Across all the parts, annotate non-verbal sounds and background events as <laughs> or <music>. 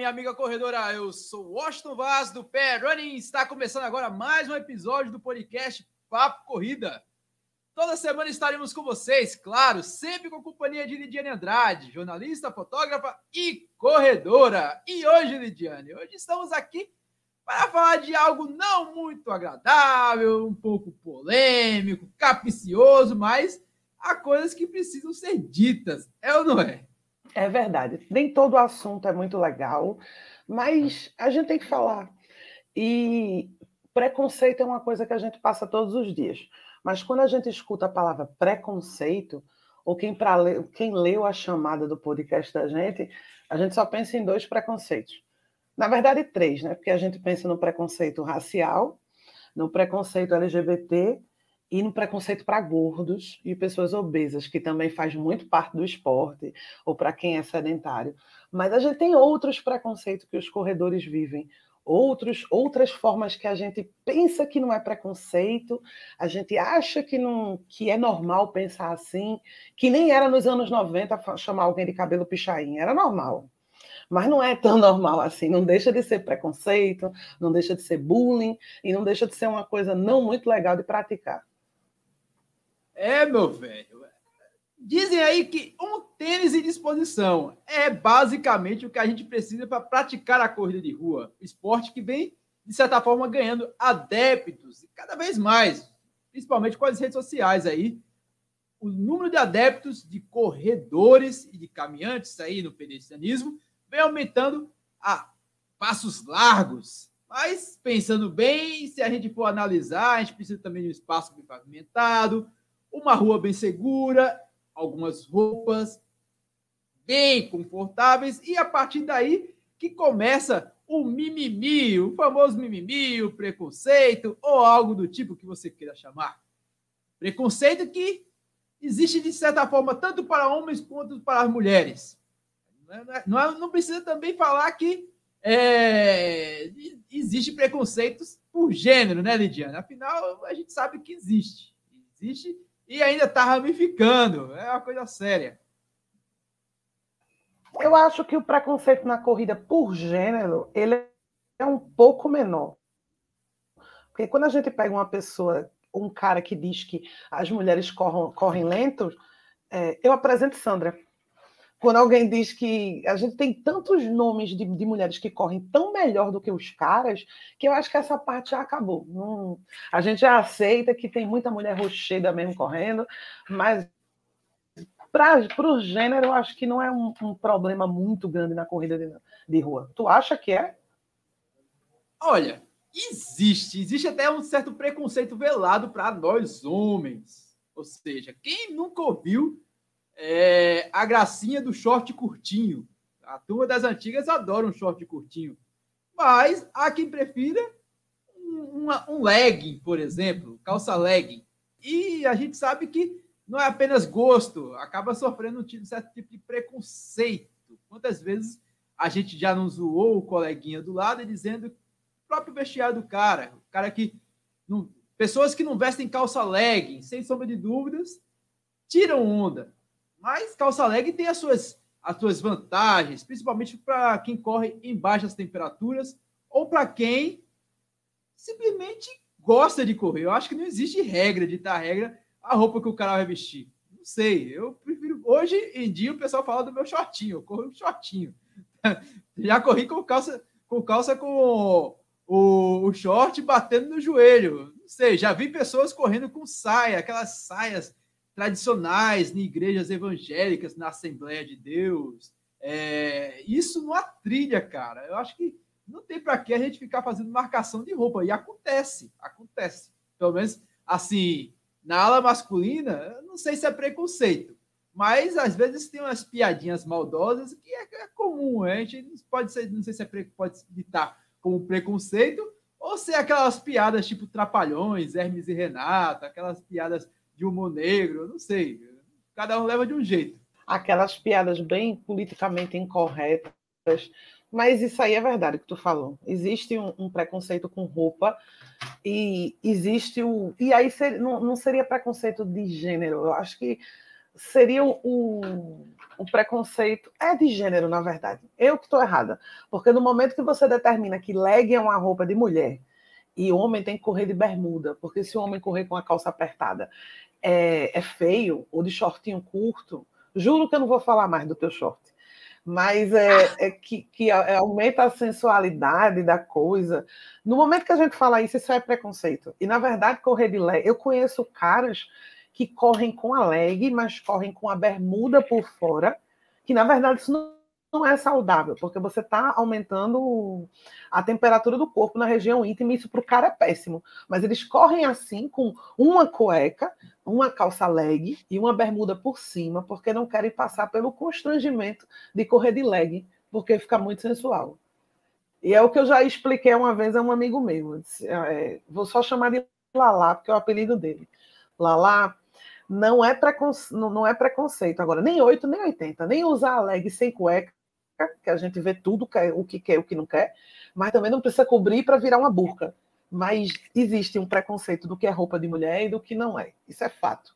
minha amiga corredora. Eu sou Washington Vaz do Pé Running. Está começando agora mais um episódio do podcast Papo Corrida. Toda semana estaremos com vocês, claro, sempre com a companhia de Lidiane Andrade, jornalista, fotógrafa e corredora. E hoje, Lidiane, hoje estamos aqui para falar de algo não muito agradável, um pouco polêmico, capicioso, mas há coisas que precisam ser ditas, é ou não é? É verdade. Nem todo assunto é muito legal, mas a gente tem que falar. E preconceito é uma coisa que a gente passa todos os dias. Mas quando a gente escuta a palavra preconceito, ou quem, pra, quem leu a chamada do podcast da gente, a gente só pensa em dois preconceitos. Na verdade, três, né? Porque a gente pensa no preconceito racial, no preconceito LGBT e no preconceito para gordos e pessoas obesas, que também faz muito parte do esporte, ou para quem é sedentário. Mas a gente tem outros preconceitos que os corredores vivem, outros, outras formas que a gente pensa que não é preconceito, a gente acha que, não, que é normal pensar assim, que nem era nos anos 90 chamar alguém de cabelo pichain, era normal. Mas não é tão <laughs> normal assim, não deixa de ser preconceito, não deixa de ser bullying e não deixa de ser uma coisa não muito legal de praticar. É, meu velho. Dizem aí que um tênis em disposição é basicamente o que a gente precisa para praticar a corrida de rua. Esporte que vem, de certa forma, ganhando adeptos, cada vez mais, principalmente com as redes sociais aí. O número de adeptos, de corredores e de caminhantes aí no pedestrianismo vem aumentando a passos largos. Mas, pensando bem, se a gente for analisar, a gente precisa também de um espaço bem pavimentado, uma rua bem segura, algumas roupas bem confortáveis e a partir daí que começa o mimimi, o famoso mimimi, o preconceito ou algo do tipo que você queira chamar. Preconceito que existe de certa forma tanto para homens quanto para as mulheres. Não, é, não precisa também falar que é, existe preconceitos por gênero, né, Lidiana? Afinal, a gente sabe que existe. Existe e ainda está ramificando. É uma coisa séria. Eu acho que o preconceito na corrida por gênero ele é um pouco menor. Porque quando a gente pega uma pessoa, um cara que diz que as mulheres correm, correm lento, é, eu apresento Sandra quando alguém diz que a gente tem tantos nomes de, de, mulheres que correm tão melhor do que os caras, que eu acho que essa parte já acabou. A gente já aceita que tem muita mulher rocheda mesmo correndo, mas para o gênero, eu acho que não é um, um problema muito grande na corrida de, de, rua. Tu acha que é? Olha, existe. Existe até um certo preconceito velado para nós homens. Ou seja, quem nunca ouviu é, a gracinha do short curtinho. A turma das antigas adora um short curtinho. Mas há quem prefira um, um legging, por exemplo, calça legging. E a gente sabe que não é apenas gosto, acaba sofrendo um certo tipo de preconceito. Quantas vezes a gente já não zoou o coleguinha do lado dizendo o próprio vestiário do cara, o cara que não, pessoas que não vestem calça legging, sem sombra de dúvidas, tiram onda. Mas calça leg tem as suas, as suas vantagens, principalmente para quem corre em baixas temperaturas ou para quem simplesmente gosta de correr. Eu acho que não existe regra de dar regra a roupa que o cara vai vestir. Não sei, eu prefiro. Hoje em dia o pessoal fala do meu shortinho, eu corro um shortinho. <laughs> Já corri com calça com calça com o, o short batendo no joelho. Não sei, já vi pessoas correndo com saia, aquelas saias tradicionais em igrejas evangélicas, na Assembleia de Deus. É, isso não trilha, cara. Eu acho que não tem para que a gente ficar fazendo marcação de roupa. E acontece, acontece. Pelo menos, assim, na ala masculina, não sei se é preconceito, mas às vezes tem umas piadinhas maldosas que é, é comum. A gente pode ser, não sei se é, pode citar como preconceito ou se é aquelas piadas tipo Trapalhões, Hermes e Renata, aquelas piadas de humor negro, não sei. Cada um leva de um jeito. Aquelas piadas bem politicamente incorretas. Mas isso aí é verdade que tu falou. Existe um, um preconceito com roupa e existe o. E aí ser, não, não seria preconceito de gênero. Eu acho que seria o, o preconceito é de gênero, na verdade. Eu que estou errada. Porque no momento que você determina que leg é uma roupa de mulher e o homem tem que correr de bermuda, porque se o homem correr com a calça apertada é, é feio, ou de shortinho curto, juro que eu não vou falar mais do teu short. Mas é, é que, que aumenta a sensualidade da coisa. No momento que a gente fala isso, isso é preconceito. E, na verdade, correr de leg... Eu conheço caras que correm com a leg, mas correm com a bermuda por fora, que na verdade isso não, não é saudável, porque você está aumentando a temperatura do corpo na região íntima, e isso para o cara é péssimo. Mas eles correm assim, com uma cueca, uma calça leg e uma bermuda por cima, porque não querem passar pelo constrangimento de correr de leg, porque fica muito sensual. E é o que eu já expliquei uma vez a um amigo meu. Disse, é, vou só chamar de Lalá, porque é o apelido dele. Lalá, não é, preconce... não é preconceito agora, nem 8, nem 80, nem usar a leg sem cueca, que a gente vê tudo, é o que quer e o que não quer, mas também não precisa cobrir para virar uma burca. Mas existe um preconceito do que é roupa de mulher e do que não é. Isso é fato.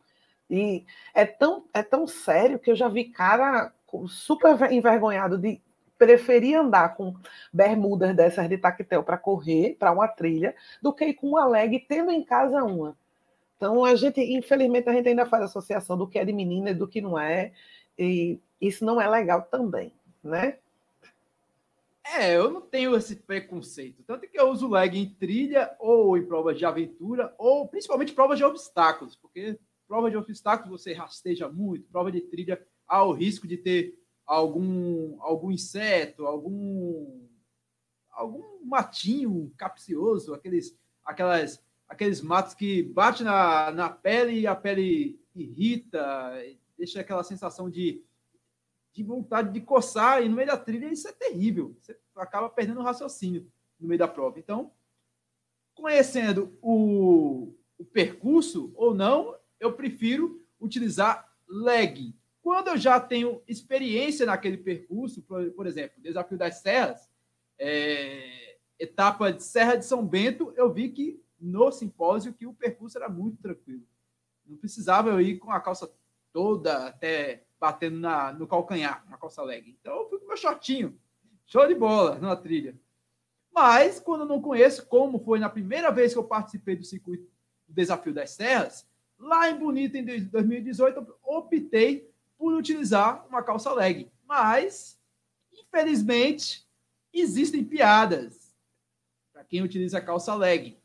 E é tão, é tão sério que eu já vi cara super envergonhado de preferir andar com bermudas dessas de tactel para correr, para uma trilha, do que ir com uma leg tendo em casa uma. Então, a gente, infelizmente, a gente ainda faz associação do que é de menina e do que não é, e isso não é legal também, né? É, eu não tenho esse preconceito. Tanto que eu uso leg em trilha ou em provas de aventura, ou principalmente provas de obstáculos, porque prova de obstáculos você rasteja muito, prova de trilha há o risco de ter algum, algum inseto, algum, algum matinho capcioso, aqueles, aquelas aqueles matos que bate na, na pele e a pele irrita, deixa aquela sensação de, de vontade de coçar, e no meio da trilha isso é terrível. Você acaba perdendo o raciocínio no meio da prova. Então, conhecendo o, o percurso ou não, eu prefiro utilizar leg. Quando eu já tenho experiência naquele percurso, por, por exemplo, Desafio das Serras, é, etapa de Serra de São Bento, eu vi que no simpósio que o percurso era muito tranquilo. Não precisava eu ir com a calça toda até batendo na, no calcanhar, na calça leg. Então eu fui com meu shortinho. Show de bola na trilha. Mas, quando eu não conheço, como foi na primeira vez que eu participei do circuito do Desafio das Serras, lá em Bonito, em 2018, eu optei por utilizar uma calça leg. Mas, infelizmente, existem piadas para quem utiliza calça leg.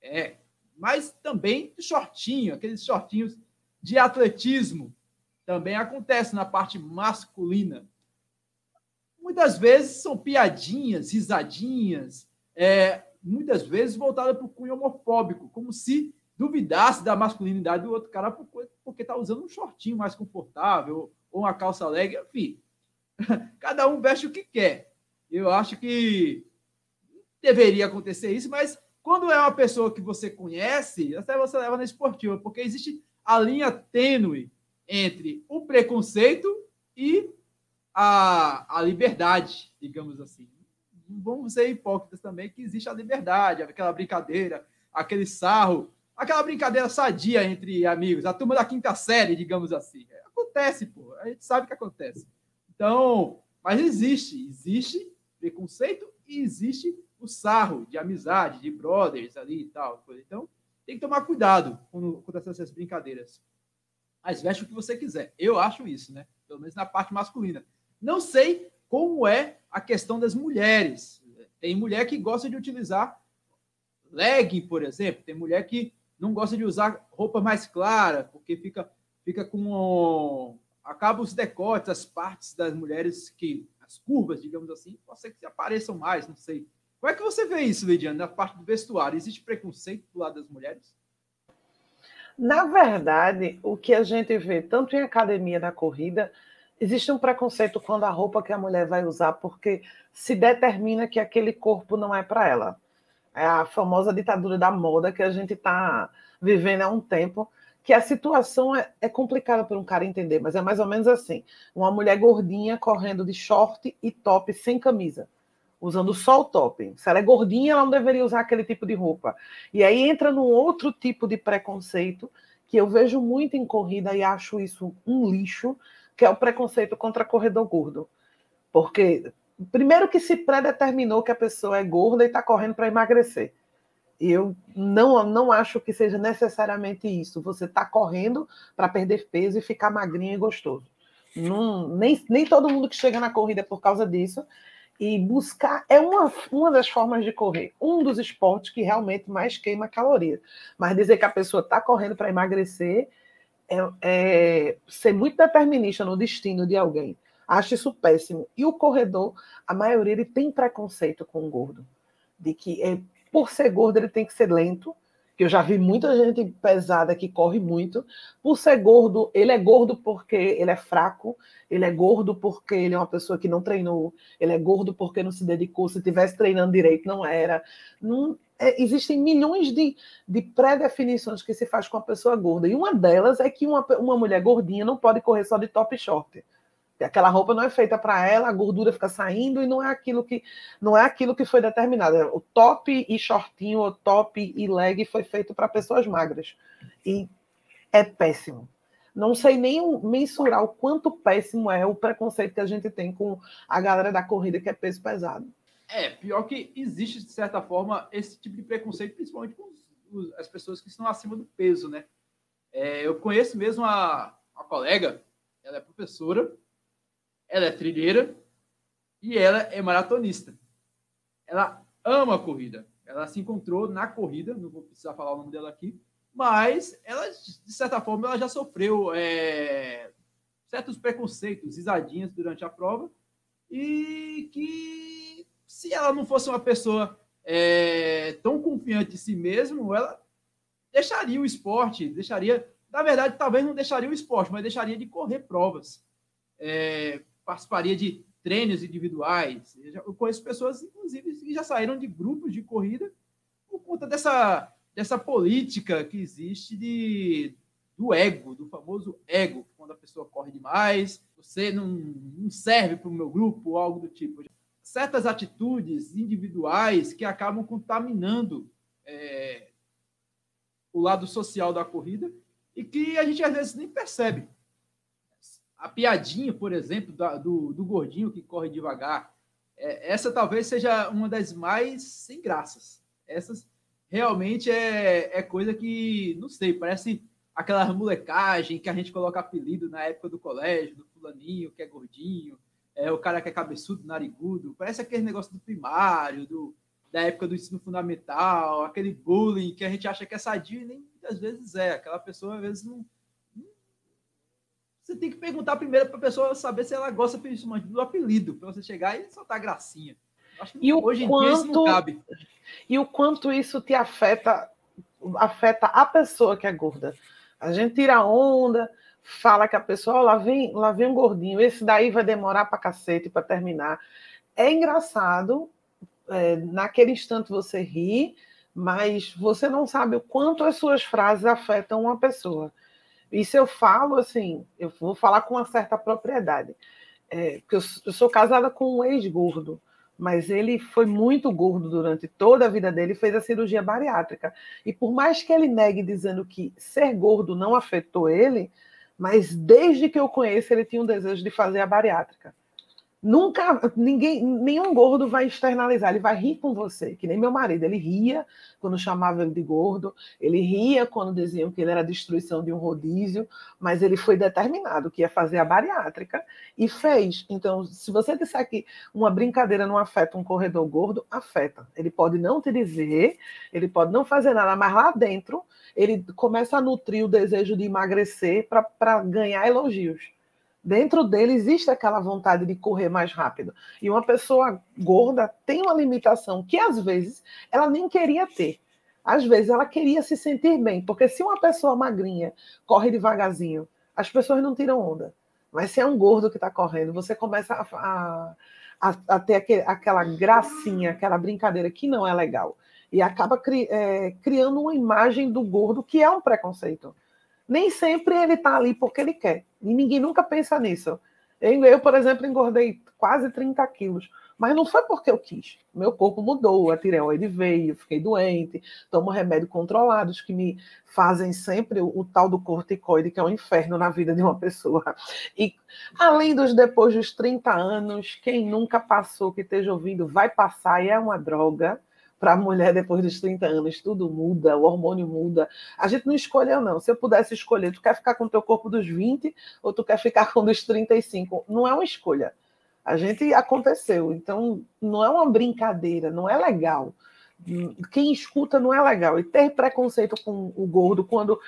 É, mas também shortinho, aqueles shortinhos de atletismo. Também acontece na parte masculina. Muitas vezes são piadinhas, risadinhas, é, muitas vezes voltada para o cunho homofóbico, como se duvidasse da masculinidade do outro cara porque está usando um shortinho mais confortável ou uma calça leg, enfim. <laughs> Cada um veste o que quer. Eu acho que deveria acontecer isso, mas quando é uma pessoa que você conhece, até você leva na esportiva, porque existe a linha tênue entre o preconceito e a, a liberdade, digamos assim. Vamos ser hipócritas também, que existe a liberdade, aquela brincadeira, aquele sarro, aquela brincadeira sadia entre amigos, a turma da quinta série, digamos assim. Acontece, pô, a gente sabe que acontece. Então, mas existe, existe preconceito e existe o sarro de amizade, de brothers ali e tal. Então, tem que tomar cuidado com, com essas brincadeiras. Mas veste o que você quiser. Eu acho isso, né? Pelo menos na parte masculina. Não sei como é a questão das mulheres. Tem mulher que gosta de utilizar legging, por exemplo. Tem mulher que não gosta de usar roupa mais clara, porque fica, fica com. acaba os decotes, as partes das mulheres que. as curvas, digamos assim, pode ser que apareçam mais, não sei. Como é que você vê isso, Lidiane, na parte do vestuário? Existe preconceito do lado das mulheres? Na verdade, o que a gente vê, tanto em academia da corrida, existe um preconceito quando a roupa que a mulher vai usar, porque se determina que aquele corpo não é para ela. É a famosa ditadura da moda que a gente está vivendo há um tempo, que a situação é, é complicada para um cara entender, mas é mais ou menos assim: uma mulher gordinha correndo de short e top sem camisa usando só o top. Se ela é gordinha, ela não deveria usar aquele tipo de roupa. E aí entra num outro tipo de preconceito, que eu vejo muito em corrida e acho isso um lixo, que é o preconceito contra corredor gordo. Porque, primeiro, que se predeterminou que a pessoa é gorda e está correndo para emagrecer. Eu não, não acho que seja necessariamente isso. Você está correndo para perder peso e ficar magrinho e gostoso. Não, nem, nem todo mundo que chega na corrida é por causa disso. E buscar é uma, uma das formas de correr, um dos esportes que realmente mais queima calorias. Mas dizer que a pessoa está correndo para emagrecer é, é ser muito determinista no destino de alguém. Acho isso péssimo. E o corredor, a maioria, ele tem preconceito com o gordo. De que é, por ser gordo ele tem que ser lento, que eu já vi muita gente pesada que corre muito. Por ser gordo, ele é gordo porque ele é fraco, ele é gordo porque ele é uma pessoa que não treinou, ele é gordo porque não se dedicou, se tivesse treinando direito, não era. Não, é, existem milhões de, de pré-definições que se faz com a pessoa gorda. E uma delas é que uma, uma mulher gordinha não pode correr só de top short. Aquela roupa não é feita para ela, a gordura fica saindo e não é aquilo que não é aquilo que foi determinado. O top e shortinho, o top e leg foi feito para pessoas magras. E é péssimo. Não sei nem mensurar o quanto péssimo é o preconceito que a gente tem com a galera da corrida que é peso pesado. É, pior que existe, de certa forma, esse tipo de preconceito, principalmente com as pessoas que estão acima do peso, né? É, eu conheço mesmo a, a colega, ela é professora, ela é trilheira e ela é maratonista. Ela ama a corrida. Ela se encontrou na corrida, não vou precisar falar o nome dela aqui, mas ela, de certa forma, ela já sofreu é, certos preconceitos, risadinhas durante a prova, e que se ela não fosse uma pessoa é, tão confiante de si mesma, ela deixaria o esporte, deixaria, na verdade, talvez não deixaria o esporte, mas deixaria de correr provas. É, participaria de treinos individuais. Eu conheço pessoas, inclusive, que já saíram de grupos de corrida por conta dessa, dessa política que existe de, do ego, do famoso ego, quando a pessoa corre demais, você não, não serve para o meu grupo, algo do tipo. Certas atitudes individuais que acabam contaminando é, o lado social da corrida e que a gente às vezes nem percebe a piadinha, por exemplo, da, do, do gordinho que corre devagar, é, essa talvez seja uma das mais sem graças. Essas realmente é, é coisa que, não sei, parece aquela molecagem que a gente coloca apelido na época do colégio, do fulaninho que é gordinho, é o cara que é cabeçudo, narigudo, parece aquele negócio do primário, do, da época do ensino fundamental, aquele bullying que a gente acha que é sadio e nem muitas vezes é. Aquela pessoa às vezes não, você tem que perguntar primeiro para a pessoa saber se ela gosta principalmente do apelido, para você chegar e soltar gracinha. e o hoje quanto, em dia isso não cabe. E o quanto isso te afeta, afeta a pessoa que é gorda. A gente tira onda, fala que a pessoa, oh, lá vem, lá vem um gordinho, esse daí vai demorar para cacete para terminar. É engraçado, é, naquele instante você ri, mas você não sabe o quanto as suas frases afetam uma pessoa. Isso eu falo assim, eu vou falar com uma certa propriedade. É, eu, eu sou casada com um ex-gordo, mas ele foi muito gordo durante toda a vida dele fez a cirurgia bariátrica. E por mais que ele negue dizendo que ser gordo não afetou ele, mas desde que eu conheço, ele tinha um desejo de fazer a bariátrica. Nunca, ninguém, nenhum gordo vai externalizar, ele vai rir com você, que nem meu marido, ele ria quando chamava ele de gordo, ele ria quando diziam que ele era destruição de um rodízio, mas ele foi determinado que ia fazer a bariátrica e fez. Então, se você disser que uma brincadeira não afeta um corredor gordo, afeta. Ele pode não te dizer, ele pode não fazer nada, mas lá dentro ele começa a nutrir o desejo de emagrecer para ganhar elogios dentro dele existe aquela vontade de correr mais rápido. E uma pessoa gorda tem uma limitação que às vezes ela nem queria ter. Às vezes ela queria se sentir bem, porque se uma pessoa magrinha corre devagarzinho, as pessoas não tiram onda. Mas se é um gordo que está correndo, você começa a, a, a ter aquele, aquela gracinha, aquela brincadeira que não é legal. E acaba cri, é, criando uma imagem do gordo que é um preconceito. Nem sempre ele está ali porque ele quer. E ninguém nunca pensa nisso. Eu, por exemplo, engordei quase 30 quilos. Mas não foi porque eu quis. Meu corpo mudou, a tireoide veio, fiquei doente, tomo remédios controlados que me fazem sempre o, o, tal do corticoide, que é um inferno na vida de uma pessoa. E além dos depois dos 30 anos, quem nunca passou, que esteja ouvindo, vai passar e é uma droga para a mulher depois dos 30 anos, tudo muda, o hormônio muda. A gente não escolheu, não. Se eu pudesse escolher, tu quer ficar com o teu corpo dos 20 ou tu quer ficar <laughs> com dos 35? Não é uma escolha a gente aconteceu, então não é uma brincadeira, não é legal. Quem escuta não é legal. E ter preconceito com o gordo quando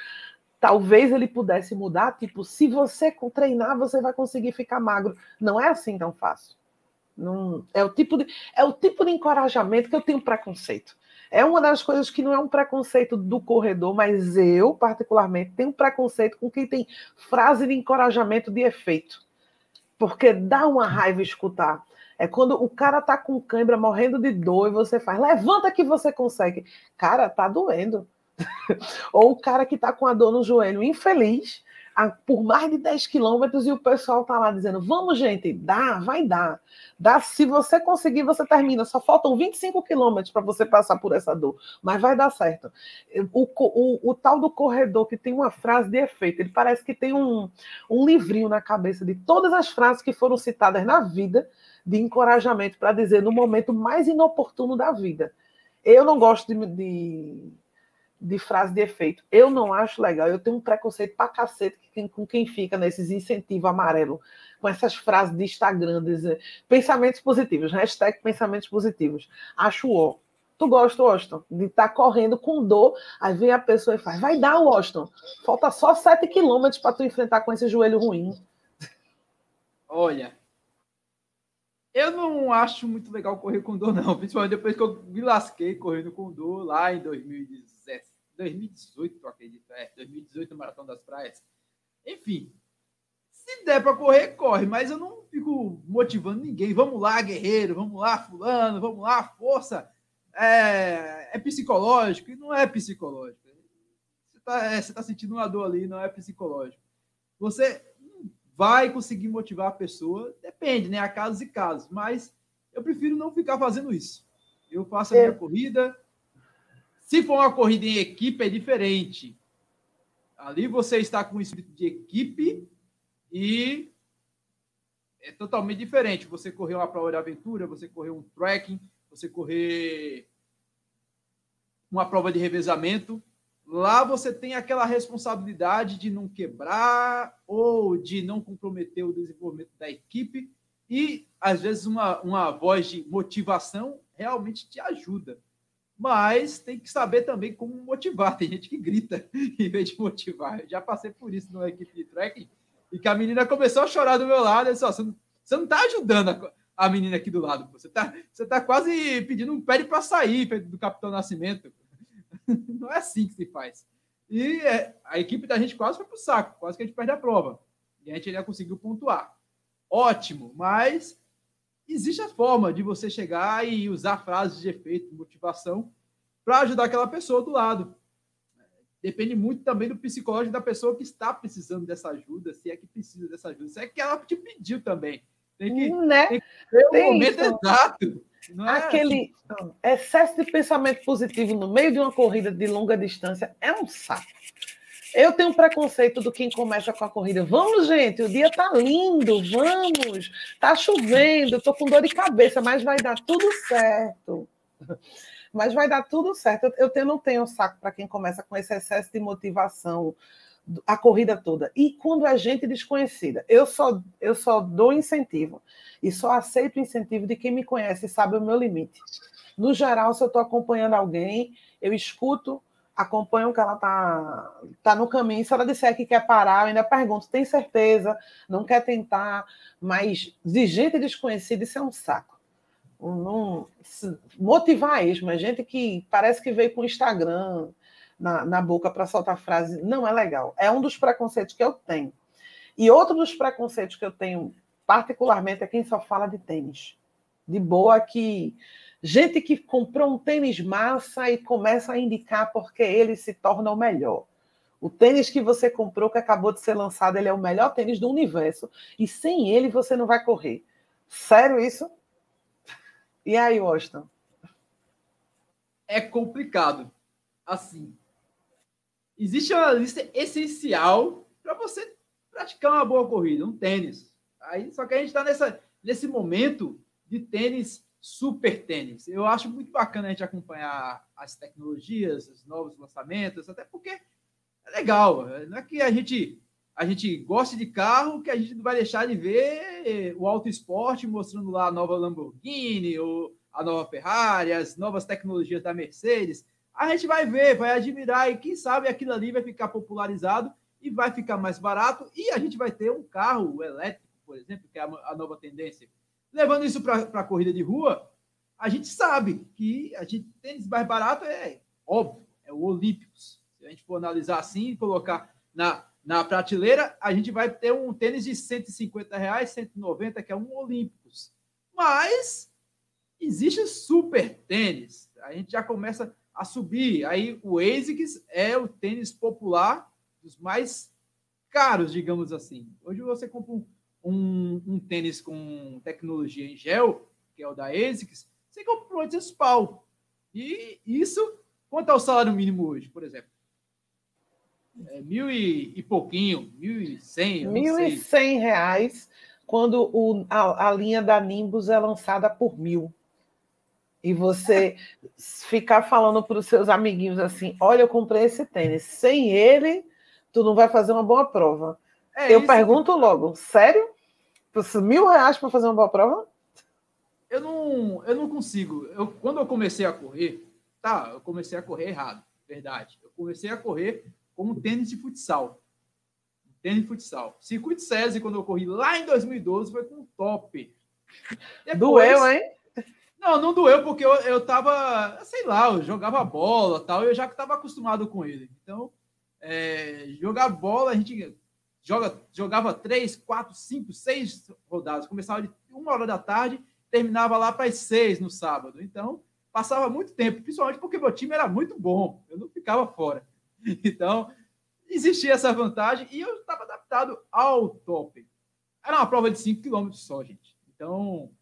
talvez ele pudesse mudar, tipo, se você treinar, você vai conseguir ficar magro. Não é assim tão fácil. É, o tipo de, é o tipo de encorajamento que eu tenho preconceito. É uma das coisas que não é um preconceito do corredor, mas eu, particularmente, tenho preconceito com quem tem frase de encorajamento de efeito porque dá uma raiva escutar. É quando o cara tá com cãibra, morrendo de dor, e você faz, levanta que você consegue. Cara, tá doendo. <laughs> Ou o cara que tá com a dor no joelho, infeliz, por mais de 10 quilômetros e o pessoal tá lá dizendo: vamos, gente, dá, vai dar. Dá, se você conseguir, você termina. Só faltam 25 quilômetros para você passar por essa dor, mas vai dar certo. O, o, o, tal do corredor que tem uma frase de efeito, ele parece que tem um, um livrinho na cabeça de todas as frases que foram citadas na vida de encorajamento para dizer no momento mais inoportuno da vida. Eu não gosto de, de de frase de efeito. Eu não acho legal. Eu tenho um preconceito pra cacete com quem fica nesses incentivos amarelo, com essas frases de Instagram, dizer, pensamentos positivos, hashtag pensamentos positivos. Acho ó. Tu gosta, Washington, de estar tá correndo com dor, aí vem a pessoa e faz, vai dar, Washington. Falta só 7 quilômetros para tu enfrentar com esse joelho ruim. Olha, eu não acho muito legal correr com dor, não. Principalmente depois que eu me lasquei correndo com dor lá em 2019. 2018, eu acredito. É, 2018 no Maratão das Praias. Enfim, se der para correr, corre, mas eu não fico motivando ninguém. Vamos lá, guerreiro, vamos lá, fulano, vamos lá, força. É, é psicológico e não é psicológico. Você está é, tá sentindo uma dor ali, não é psicológico. Você vai conseguir motivar a pessoa, depende, né? Há casos e casos, mas eu prefiro não ficar fazendo isso. Eu faço a minha é. corrida, se for uma corrida em equipe, é diferente. Ali você está com o espírito de equipe e é totalmente diferente. Você correr uma prova de aventura, você correr um trekking, você correr uma prova de revezamento. Lá você tem aquela responsabilidade de não quebrar ou de não comprometer o desenvolvimento da equipe. E, às vezes, uma, uma voz de motivação realmente te ajuda mas tem que saber também como motivar. Tem gente que grita <laughs> em vez de motivar. Eu já passei por isso numa equipe de trekking e que a menina começou a chorar do meu lado. Eu disse, você, não, você não está ajudando a, a, menina aqui do lado. Você está você tá quase pedindo um pé para sair do Capitão Nascimento. <laughs> Não é assim que se faz. E é, a equipe da gente quase foi para o saco, quase que a gente perde a prova. E a gente já conseguiu pontuar. Ótimo, mas existe a forma de você chegar e usar frases de efeito, motivação, para ajudar aquela pessoa do lado. Depende muito também do psicológico da pessoa que está precisando dessa ajuda, se é que precisa dessa ajuda, se é que ela te pediu também. Tem que, né? tem que ter o momento isso. exato. Não é Aquele assim. excesso de pensamento positivo no meio de uma corrida de longa distância é um saco. Eu tenho um preconceito do quem começa com a corrida. Vamos, gente, o dia tá lindo, vamos. Tá chovendo, tô com dor de cabeça, mas vai dar tudo certo. Mas vai dar tudo certo. Eu, não tenho saco para quem começa com esse excesso de motivação a corrida toda. E quando é gente desconhecida, eu só eu só dou incentivo e só aceito incentivo de quem me conhece e sabe o meu limite. No geral, se eu estou acompanhando alguém, eu escuto acompanham que ela está tá no caminho. Se ela disser que quer parar, eu ainda pergunto: tem certeza? Não quer tentar? Mas de gente desconhecida, isso é um saco. Motivar isso, mas gente que parece que veio com o Instagram na, na boca para soltar frase, não é legal. É um dos preconceitos que eu tenho. E outro dos preconceitos que eu tenho, particularmente, é quem só fala de tênis. De boa que Gente que comprou um tênis massa e começa a indicar porque ele se torna o melhor. O tênis que você comprou, que acabou de ser lançado, ele é o melhor tênis do universo. E sem ele você não vai correr. Sério isso? E aí, Washington? É complicado. Assim, existe uma lista essencial para você praticar uma boa corrida, um tênis. Aí, só que a gente está nesse momento de tênis, super tênis. Eu acho muito bacana a gente acompanhar as tecnologias, os novos lançamentos, até porque é legal. Não é que a gente a gente gosta de carro que a gente não vai deixar de ver o auto esporte mostrando lá a nova Lamborghini, ou a nova Ferrari, as novas tecnologias da Mercedes. A gente vai ver, vai admirar e quem sabe aquilo ali vai ficar popularizado e vai ficar mais barato e a gente vai ter um carro elétrico, por exemplo, que é a nova tendência. Levando isso para a corrida de rua, a gente sabe que a gente tênis mais barato é óbvio, é o Olímpicos. Se a gente for analisar assim e colocar na na prateleira, a gente vai ter um tênis de 150 reais, 190, que é um Olímpicos. Mas existe super tênis. A gente já começa a subir. Aí o ASICS é o tênis popular dos mais caros, digamos assim. Hoje você compra um, um, um tênis com tecnologia em gel, que é o da ASICS, você compra por 800 pau. E isso, quanto é o salário mínimo hoje, por exemplo? é, mil e, e pouquinho, mil e cem. Mil e cem reais quando o, a, a, linha da Nimbus é lançada por mil. E você <laughs> ficar falando para os seus amiguinhos assim: olha, eu comprei esse tênis. Sem ele, tu não vai fazer uma boa prova. É eu pergunto que... logo: sério? Mil reais para fazer uma boa prova? Eu não, eu não consigo. Eu, quando eu comecei a correr, tá, eu comecei a correr errado, verdade. Eu comecei a correr como tênis de futsal. Tênis de futsal. Circuito SESI, quando eu corri lá em 2012, foi com top. Depois, doeu, hein? Não, não doeu, porque eu, eu tava, sei lá, eu jogava bola tal, eu já estava acostumado com ele. Então, é, jogar bola, a gente joga, jogava três, quatro, cinco, seis rodadas. Começava de uma hora da tarde, terminava lá para as seis no sábado. Então, passava muito tempo, principalmente porque meu time era muito bom. Eu não ficava fora. <laughs> Então, existia essa vantagem e eu estava adaptado ao top. Era uma prova de 5 km só, gente. Então,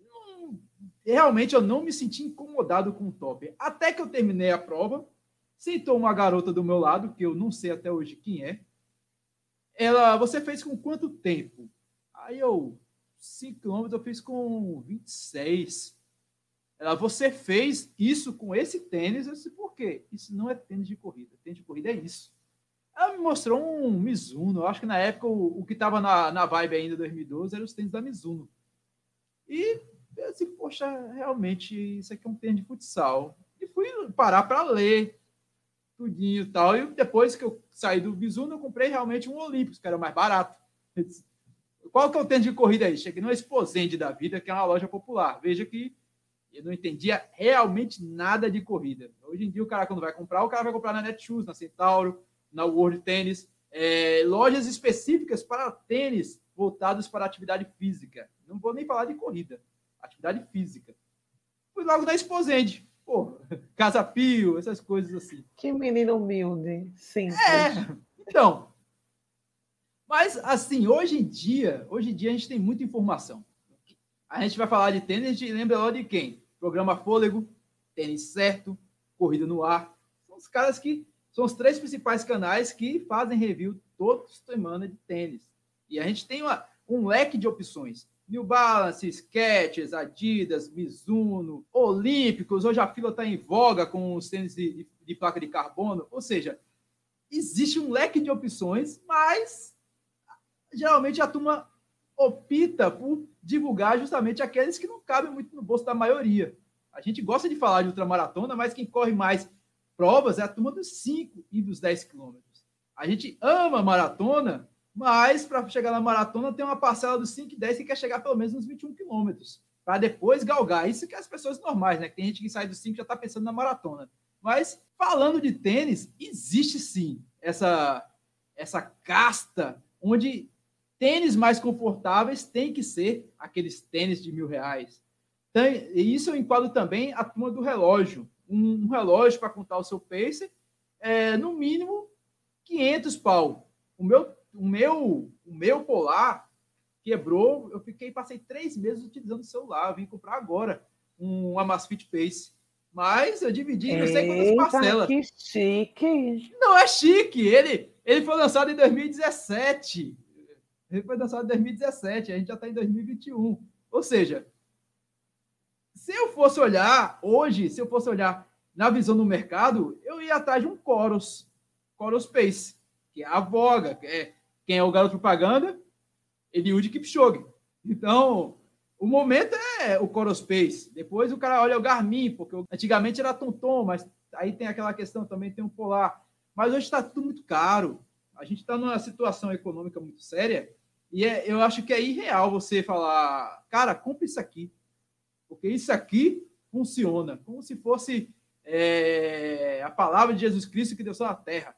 não, realmente eu não me senti incomodado com o top. Até que eu terminei a prova, sentou uma garota do meu lado, que eu não sei até hoje quem é. Ela, você fez com quanto tempo? Aí eu, 5 km eu fiz com 26. Ela, você fez isso com esse tênis? Eu disse, por quê? Isso não é tênis de corrida. Tênis de corrida é isso. Ela me mostrou um Mizuno. Eu acho que na época o, o que estava na, na vibe ainda 2012 era os tênis da Mizuno. E eu disse, poxa, realmente isso aqui é um tênis de futsal. E fui parar para ler tudinho e tal. E depois que eu saí do Mizuno, eu comprei realmente um Olímpicos, que era mais barato. Qual que é o tênis de corrida aí? Cheguei no Exposende da vida, que é uma loja popular. Veja que eu não entendia realmente nada de corrida. Hoje em dia, o cara, quando vai comprar, o cara vai comprar na Netshoes, na Centauro, na World Tennis, é, lojas específicas para tênis voltados para atividade física. Não vou nem falar de corrida, atividade física. Fui logo da Exposende. Pô, <laughs> Casa Pio, essas coisas assim. Que menino humilde, sim. É, então. Mas, assim, hoje em dia, hoje em dia a gente tem muita informação. A gente vai falar de tênis, a gente lembra logo de quem? Programa Fôlego, Tênis Certo, Corrida no Ar. São os caras que são os três principais canais que fazem review toda semana de tênis. E a gente tem uma, um leque de opções. New Balance, Skechers, Adidas, Mizuno, Olímpicos. Hoje a fila está em voga com os tênis de, de, de placa de carbono. Ou seja, existe um leque de opções, mas geralmente a turma opta por divulgar justamente aqueles que não cabem muito no bolso da maioria. A gente gosta de falar de ultramaratona, mas quem corre mais provas é a turma dos 5 e dos 10 quilômetros. A gente ama maratona, mas para chegar na maratona tem uma parcela dos 5 e 10 que quer chegar pelo menos nos 21 quilômetros, para depois galgar. Isso que é as pessoas normais, né? Tem gente que sai dos 5 e já está pensando na maratona. Mas falando de tênis, existe sim essa, essa casta onde tênis mais confortáveis tem que ser aqueles tênis de mil reais. E isso eu enquadro também a turma do relógio. Um, relógio para contar o seu pace, é, no mínimo 500 pau. O meu, o meu, o meu polar quebrou, eu fiquei, passei três meses utilizando o celular. Eu vim comprar agora um Amazfit Pace. Mas eu dividi não sei quantas parcelas. Que chique! Não é chique. Ele, ele foi lançado em 2017. Ele foi lançado em 2017. A gente já está em 2021. Ou seja, se eu fosse olhar hoje, se eu fosse olhar na visão do mercado, eu ia atrás de um Coros, Coros Pace, que é a voga, que é, quem é o garoto propaganda? Eliud Kipchoge. Então, o momento é o Coros Pace. Depois o cara olha o Garmin, porque antigamente era Tonton, mas aí tem aquela questão também, tem um Polar. Mas hoje está tudo muito caro. A gente está numa situação econômica muito séria e é, eu acho que é irreal você falar, cara, compre isso aqui, porque isso aqui funciona, como se fosse é, a palavra de Jesus Cristo que deu só na terra.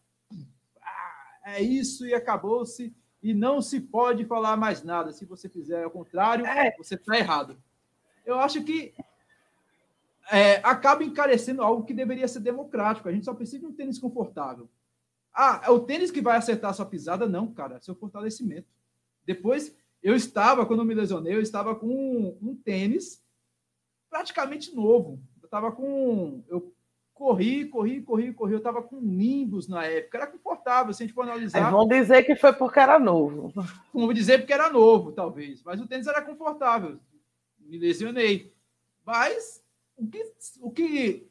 É isso e acabou-se e não se pode falar mais nada. Se você fizer ao contrário, é. você está errado. Eu acho que é, acaba encarecendo algo que deveria ser democrático. A gente só precisa de um tênis confortável. Ah, é o tênis que vai acertar a sua pisada? Não, cara, é seu fortalecimento. Depois, eu estava, quando me lesionei, eu estava com um, um tênis praticamente novo. Eu estava com. Eu corri, corri, corri, corri. Eu estava com Nimbus na época. Era confortável, se a gente for analisar. vão dizer que foi porque era novo. Vamos dizer porque era novo, talvez. Mas o tênis era confortável. Me lesionei. Mas o que, o que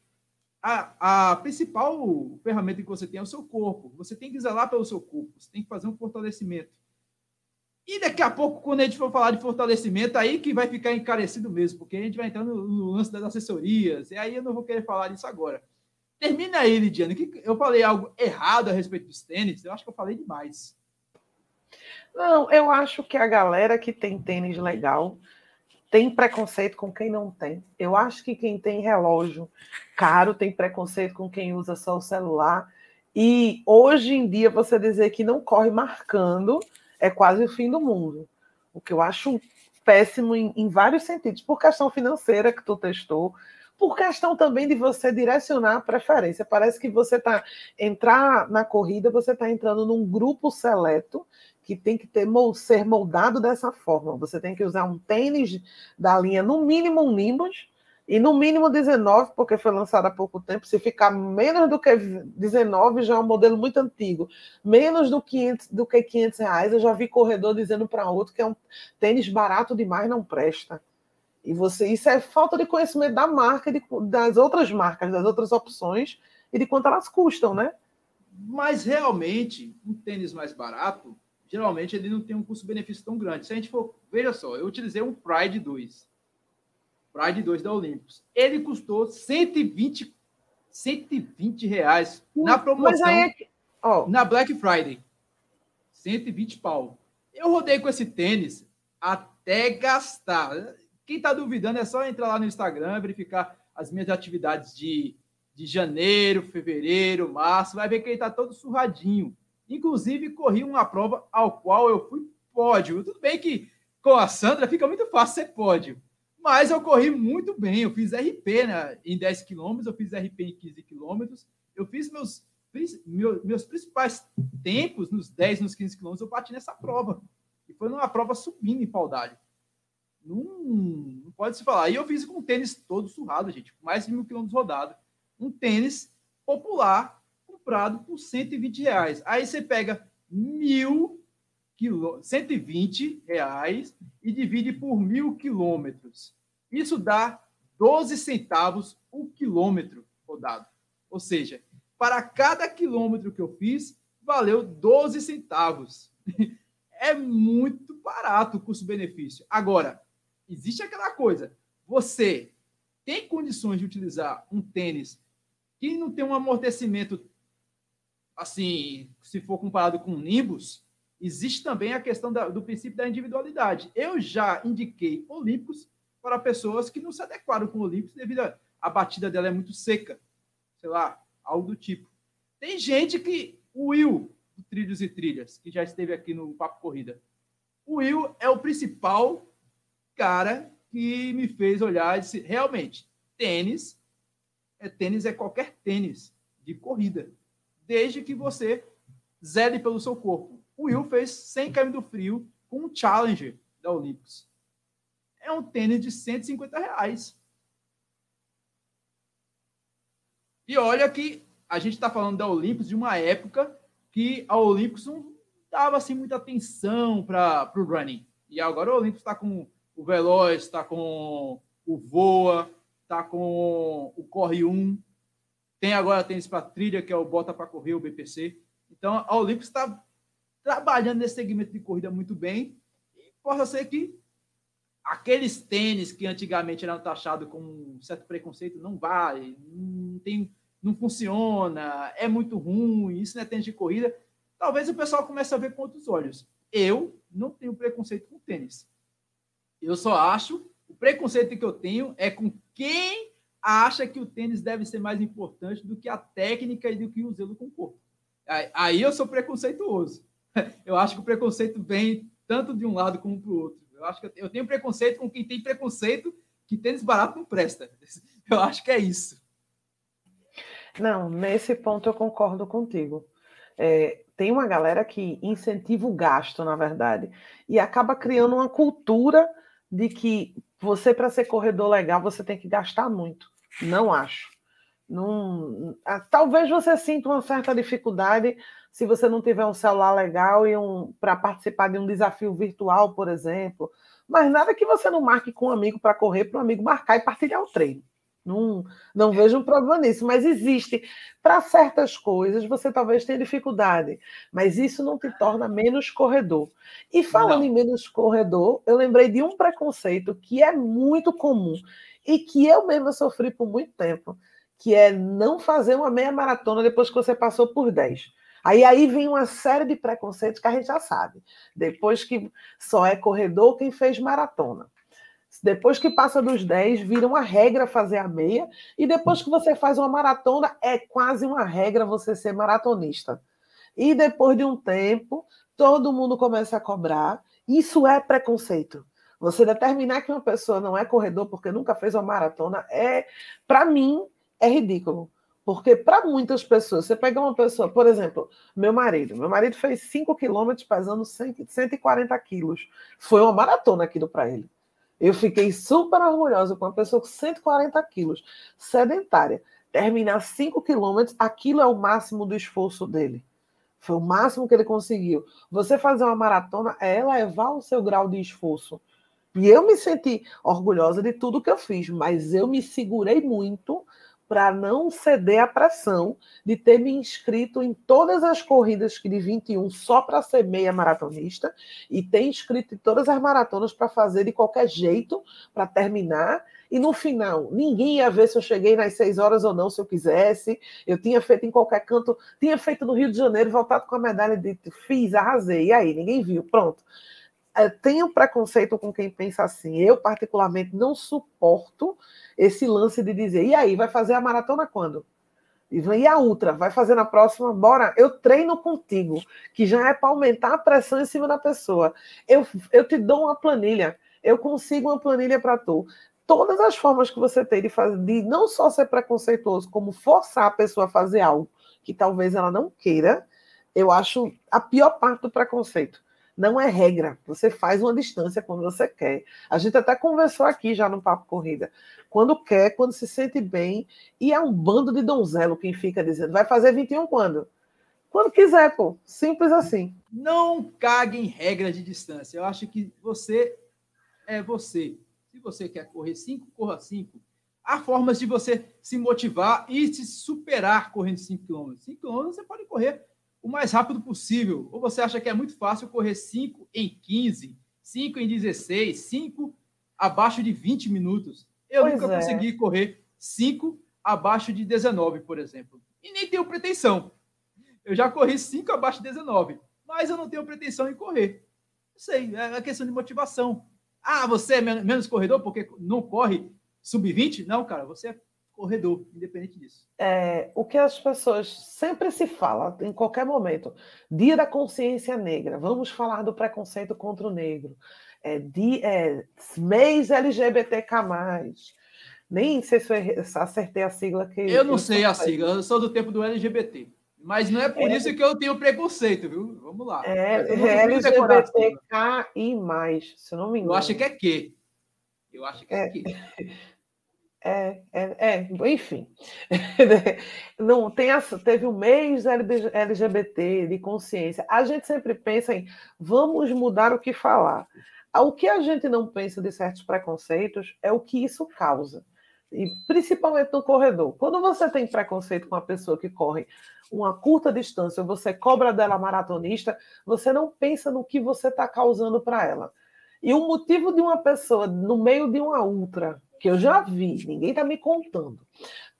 a, a principal ferramenta que você tem é o seu corpo. Você tem que zelar pelo seu corpo. Você tem que fazer um fortalecimento. E daqui a pouco, quando a gente for falar de fortalecimento, aí que vai ficar encarecido mesmo, porque a gente vai entrar no, no lance das assessorias, e aí eu não vou querer falar disso agora. Termina aí, Lidiane. Eu falei algo errado a respeito dos tênis? Eu acho que eu falei demais. Não, eu acho que a galera que tem tênis legal tem preconceito com quem não tem. Eu acho que quem tem relógio caro tem preconceito com quem usa só o celular. E hoje em dia você dizer que não corre marcando é quase o fim do mundo. O que eu acho péssimo em, em vários sentidos, por questão financeira que tu testou, por questão também de você direcionar a preferência. Parece que você está entrar na corrida, você está entrando num grupo seleto que tem que ter, ser moldado dessa forma. Você tem que usar um tênis da linha, no mínimo um Nimbus, e no mínimo 19, porque foi lançado há pouco tempo. Se ficar menos do que 19, já é um modelo muito antigo. Menos do, 500, do que 500 reais, eu já vi corredor dizendo para outro que é um tênis barato demais, não presta. E você, isso é falta de conhecimento da marca, de, das outras marcas, das outras opções e de quanto elas custam, né? Mas realmente, um tênis mais barato, geralmente ele não tem um custo-benefício tão grande. Se a gente for, veja só, eu utilizei um Pride 2 Pride 2 da Olympus. Ele custou 120, 120 reais na promoção é oh. na Black Friday. 120 pau. Eu rodei com esse tênis até gastar. Quem está duvidando é só entrar lá no Instagram, verificar as minhas atividades de, de janeiro, fevereiro, março. Vai ver que ele está todo surradinho. Inclusive, corri uma prova ao qual eu fui pódio. Tudo bem que com a Sandra fica muito fácil ser pódio. Mas eu corri muito bem. Eu fiz RP né, em 10 quilômetros, eu fiz RP em 15 quilômetros. Eu fiz meus, meus, principais tempos nos 10, nos 15 quilômetros, eu bati nessa prova. E foi numa prova subindo em Paudalho. Não, pode se falar. E eu fiz com um tênis todo surrado, gente, mais de mil quilômetros rodado. Um tênis popular, comprado por 120 reais. Aí você pega mil quilô, 120 reais e divide por mil quilômetros. Isso dá 12 centavos o quilômetro rodado. Ou seja, para cada quilômetro que eu fiz, valeu 12 centavos. <laughs> É muito barato o custo-benefício. Agora, existe aquela coisa: você tem condições de utilizar um tênis que não tem um amortecimento assim, se for comparado com um Nimbus, existe também a questão da, do princípio da individualidade. Eu já indiquei Olímpicos para pessoas que não se adequaram com Olímpicos devido a, a batida dela é muito seca, sei lá, algo do tipo. Tem gente que o Will do Trilhos e Trilhas, que já esteve aqui no Papo Corrida, o Will é o principal cara que me fez olhar e disse, realmente, tênis é tênis é qualquer tênis de corrida, desde que você zele pelo seu corpo. O Will fez 100 km do frio com um Challenger da Olympus. É um tênis de 150 reais. E olha que a gente está falando da Olympus de uma época que a Olympus não dava assim, muita atenção para o running. E agora o Olympus está com o Veloz, está com o Voa, está com o Corre 1. Tem agora tênis para trilha, que é o Bota para Correr, o BPC. Então a Olympus está trabalhando nesse segmento de corrida muito bem. E possa ser que aqueles tênis que antigamente eram taxados com um certo preconceito não vale, não tem não funciona, é muito ruim, isso não é tênis de corrida, talvez o pessoal comece a ver com outros olhos. Eu não tenho preconceito com tênis. Eu só acho, o preconceito que eu tenho é com quem acha que o tênis deve ser mais importante do que a técnica e do que o zelo com o corpo. Aí eu sou preconceituoso. <laughs> Eu acho que o preconceito vem tanto de um lado como para o outro. Eu acho que eu tenho preconceito com quem tem preconceito que tênis barato não presta. <laughs> Eu acho que é isso. Não, nesse ponto eu concordo contigo. É, tem uma galera que incentiva o gasto, na verdade, e acaba criando uma cultura de que você, para ser corredor legal, você tem que gastar muito. Não acho. Não, talvez você sinta uma certa dificuldade se você não tiver um celular legal e um para participar de um desafio virtual, por exemplo. Mas nada que você não marque com um amigo para correr, para um amigo marcar e partilhar o treino. Não, não vejo um problema nisso, mas existe. Para certas coisas, você talvez tenha dificuldade, mas isso não te torna menos corredor. E falando não. em menos corredor, eu lembrei de um preconceito que é muito comum e que eu mesma sofri por muito tempo, que é não fazer uma meia maratona depois que você passou por 10. Aí, aí vem uma série de preconceitos que a gente já sabe. Depois que só é corredor quem fez maratona. Depois que passa dos 10, vira uma regra fazer a meia. E depois que você faz uma maratona, é quase uma regra você ser maratonista. E depois de um tempo, todo mundo começa a cobrar. Isso é preconceito. Você determinar que uma pessoa não é corredor porque nunca fez uma maratona é, para mim, é ridículo. Porque para muitas pessoas, você pega uma pessoa, por exemplo, meu marido. Meu marido fez 5 quilômetros pesando 140 quilos. Foi uma maratona aquilo para ele. Eu fiquei super orgulhosa com uma pessoa com 140 quilos, sedentária. Terminar 5 quilômetros, aquilo é o máximo do esforço dele. Foi o máximo que ele conseguiu. Você fazer uma maratona é elevar o seu grau de esforço. E eu me senti orgulhosa de tudo que eu fiz, mas eu me segurei muito para não ceder à pressão de ter me inscrito em todas as corridas de 21 só para ser meia maratonista e ter inscrito em todas as maratonas para fazer de qualquer jeito para terminar. E no final, ninguém ia ver se eu cheguei nas seis horas ou não, se eu quisesse. Eu tinha feito em qualquer canto, tinha feito no Rio de Janeiro, voltado com a medalha de fiz, arrasei. E aí, ninguém viu, pronto tenho preconceito com quem pensa assim. Eu, particularmente, não suporto esse lance de dizer: e aí, vai fazer a maratona quando? E a ultra, vai fazer na próxima? Bora, eu treino contigo, que já é para aumentar a pressão em cima da pessoa. Eu, eu te dou uma planilha, eu consigo uma planilha para tu. Todas as formas que você tem de fazer, de não só ser preconceituoso, como forçar a pessoa a fazer algo que talvez ela não queira, eu acho a pior parte do preconceito. Não é regra. Você faz uma distância quando você quer. A gente até conversou aqui já no Papo Corrida. Quando quer, quando se sente bem. E é um bando de donzelo quem fica dizendo, vai fazer 21 quando? Quando quiser, pô. Simples assim. Não cague em regra de distância. Eu acho que você é você. Se você quer correr 5, corra 5. Há formas de você se motivar e se superar correndo 5 km. 5 km você pode correr o mais rápido possível? Ou você acha que é muito fácil correr 5 em 15, 5 em 16, 5 abaixo de 20 minutos? Eu pois nunca é. consegui correr 5 abaixo de 19, por exemplo. E nem tenho pretensão. Eu já corri 5 abaixo de 19, mas eu não tenho pretensão em correr. Não sei, é questão de motivação. Ah, você é menos corredor porque não corre sub-20? Não, cara, você é corredor, independente disso. É, o que as pessoas sempre se fala, em qualquer momento, dia da consciência negra, vamos falar do preconceito contra o negro, é, dia, é, mês LGBTK+, nem sei se eu acertei a sigla que... Eu não eu sei a sigla, eu sou do tempo do LGBT. Mas não é por é. isso que eu tenho preconceito, viu? Vamos lá. É, é LGBTK e mais, se não me engano. Eu acho que é que. Eu acho que é, é. que. <laughs> É, é, é, enfim. <laughs> Não, tem essa, teve o um mês LGBT de consciência. A gente sempre pensa em vamos mudar o que falar. O que a gente não pensa de certos preconceitos é o que isso causa. E principalmente no corredor. Quando você tem preconceito com a pessoa que corre uma curta distância, você cobra dela maratonista, você não pensa no que você está causando para ela. E o motivo de uma pessoa no meio de uma ultra que eu já vi, ninguém está me contando,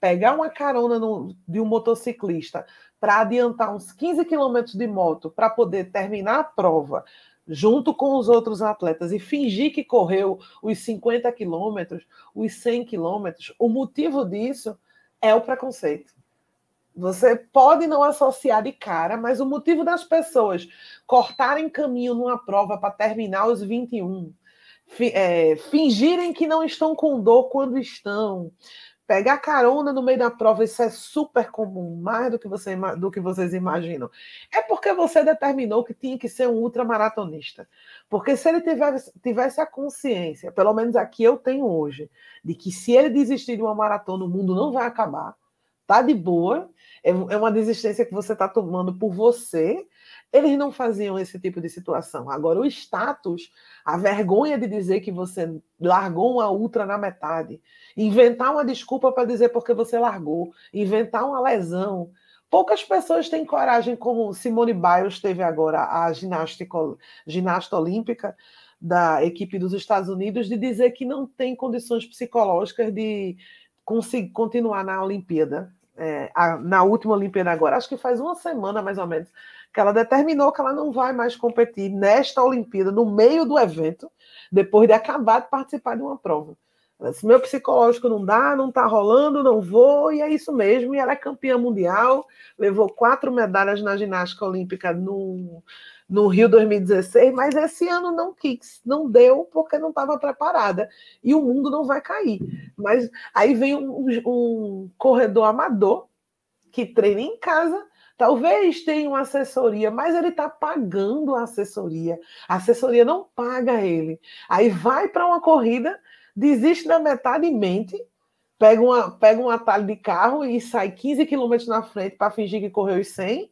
pegar uma carona no, de um motociclista para adiantar uns 15 quilômetros de moto para poder terminar a prova junto com os outros atletas e fingir que correu os 50 quilômetros, os 100 quilômetros, o motivo disso é o preconceito. Você pode não associar de cara, mas o motivo das pessoas cortarem caminho numa prova para terminar os 21, é, fingirem que não estão com dor quando estão, pegar carona no meio da prova, isso é super comum, mais do que, você, do que vocês imaginam. É porque você determinou que tinha que ser um ultramaratonista. Porque se ele tivesse, tivesse a consciência, pelo menos aqui eu tenho hoje, de que se ele desistir de uma maratona, o mundo não vai acabar, tá de boa, é, é uma desistência que você está tomando por você, eles não faziam esse tipo de situação. Agora, o status, a vergonha de dizer que você largou uma ultra na metade, inventar uma desculpa para dizer porque você largou, inventar uma lesão. Poucas pessoas têm coragem, como Simone Biles teve agora, a ginasta olímpica da equipe dos Estados Unidos, de dizer que não tem condições psicológicas de conseguir continuar na Olimpíada. É, a, na última Olimpíada agora, acho que faz uma semana mais ou menos, que ela determinou que ela não vai mais competir nesta Olimpíada, no meio do evento, depois de acabar de participar de uma prova. Ela disse, meu psicológico não dá, não está rolando, não vou, e é isso mesmo. E ela é campeã mundial, levou quatro medalhas na ginástica olímpica no, no Rio 2016, mas esse ano não quis, não deu porque não estava preparada. E o mundo não vai cair. Mas aí vem um, um corredor amador que treina em casa Talvez tenha uma assessoria, mas ele está pagando a assessoria. A assessoria não paga ele. Aí vai para uma corrida, desiste da metade e mente, pega, uma, pega um atalho de carro e sai 15 quilômetros na frente para fingir que correu os 100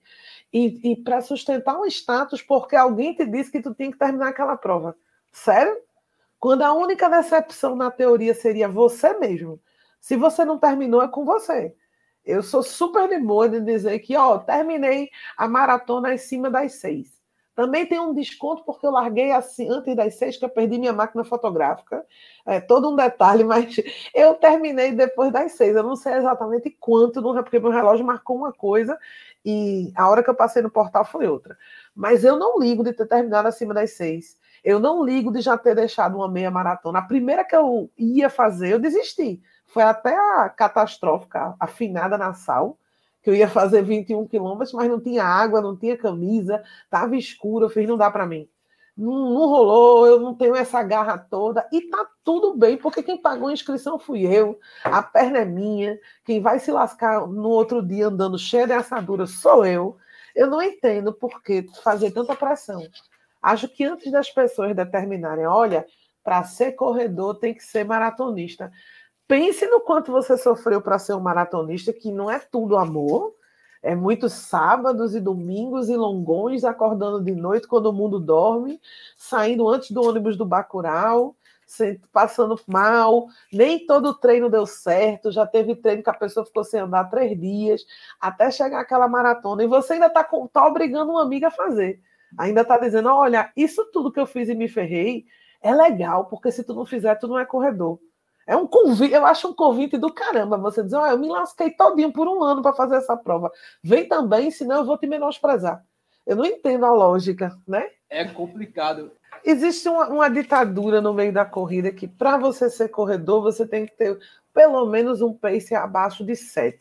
e, e para sustentar um status porque alguém te disse que tu tinha que terminar aquela prova. Sério? Quando a única decepção na teoria seria você mesmo. Se você não terminou, é com você. Eu sou super de boa de dizer que, ó, terminei a maratona acima das seis. Também tem um desconto porque eu larguei assim antes das seis, que eu perdi minha máquina fotográfica. É todo um detalhe, <laughs> mas eu terminei depois das seis. Eu não sei exatamente quanto, porque meu relógio marcou uma coisa e a hora que eu passei no portal foi outra. Mas eu não ligo de ter terminado acima das seis. Eu não ligo de já ter deixado uma meia maratona. A primeira que eu ia fazer, eu desisti foi até a catastrófica, afinada na sal, que eu ia fazer 21 quilômetros, mas não tinha água, não tinha camisa, estava escuro, eu fiz, não dá para mim. Não, não, rolou, eu não tenho essa garra toda, e tá tudo bem, porque quem pagou a inscrição fui eu, a perna é minha, quem vai se lascar no outro dia andando cheio de assadura sou eu. Eu não entendo por que fazer tanta pressão. Acho que antes das pessoas determinarem, olha, para ser corredor tem que ser maratonista. Pense no quanto você sofreu para ser um maratonista, que não é tudo amor. É muitos sábados e domingos e longões, acordando de noite quando o mundo dorme, saindo antes do ônibus do Bacurau, passando mal, nem todo treino deu certo, já teve treino que a pessoa ficou sem andar três dias, até chegar aquela maratona, e você ainda está tá obrigando uma amiga a fazer. Ainda está dizendo, olha, isso tudo que eu fiz e me ferrei é legal, porque se tu não fizer, tu não é corredor. É um convite, eu acho um convite do caramba você dizer, oh, eu me lasquei todinho por um ano para fazer essa prova. Vem também, senão eu vou te menosprezar. Eu não entendo a lógica, né? É complicado. Existe uma, uma ditadura no meio da corrida que, para você ser corredor, você tem que ter pelo menos um pace abaixo de 7.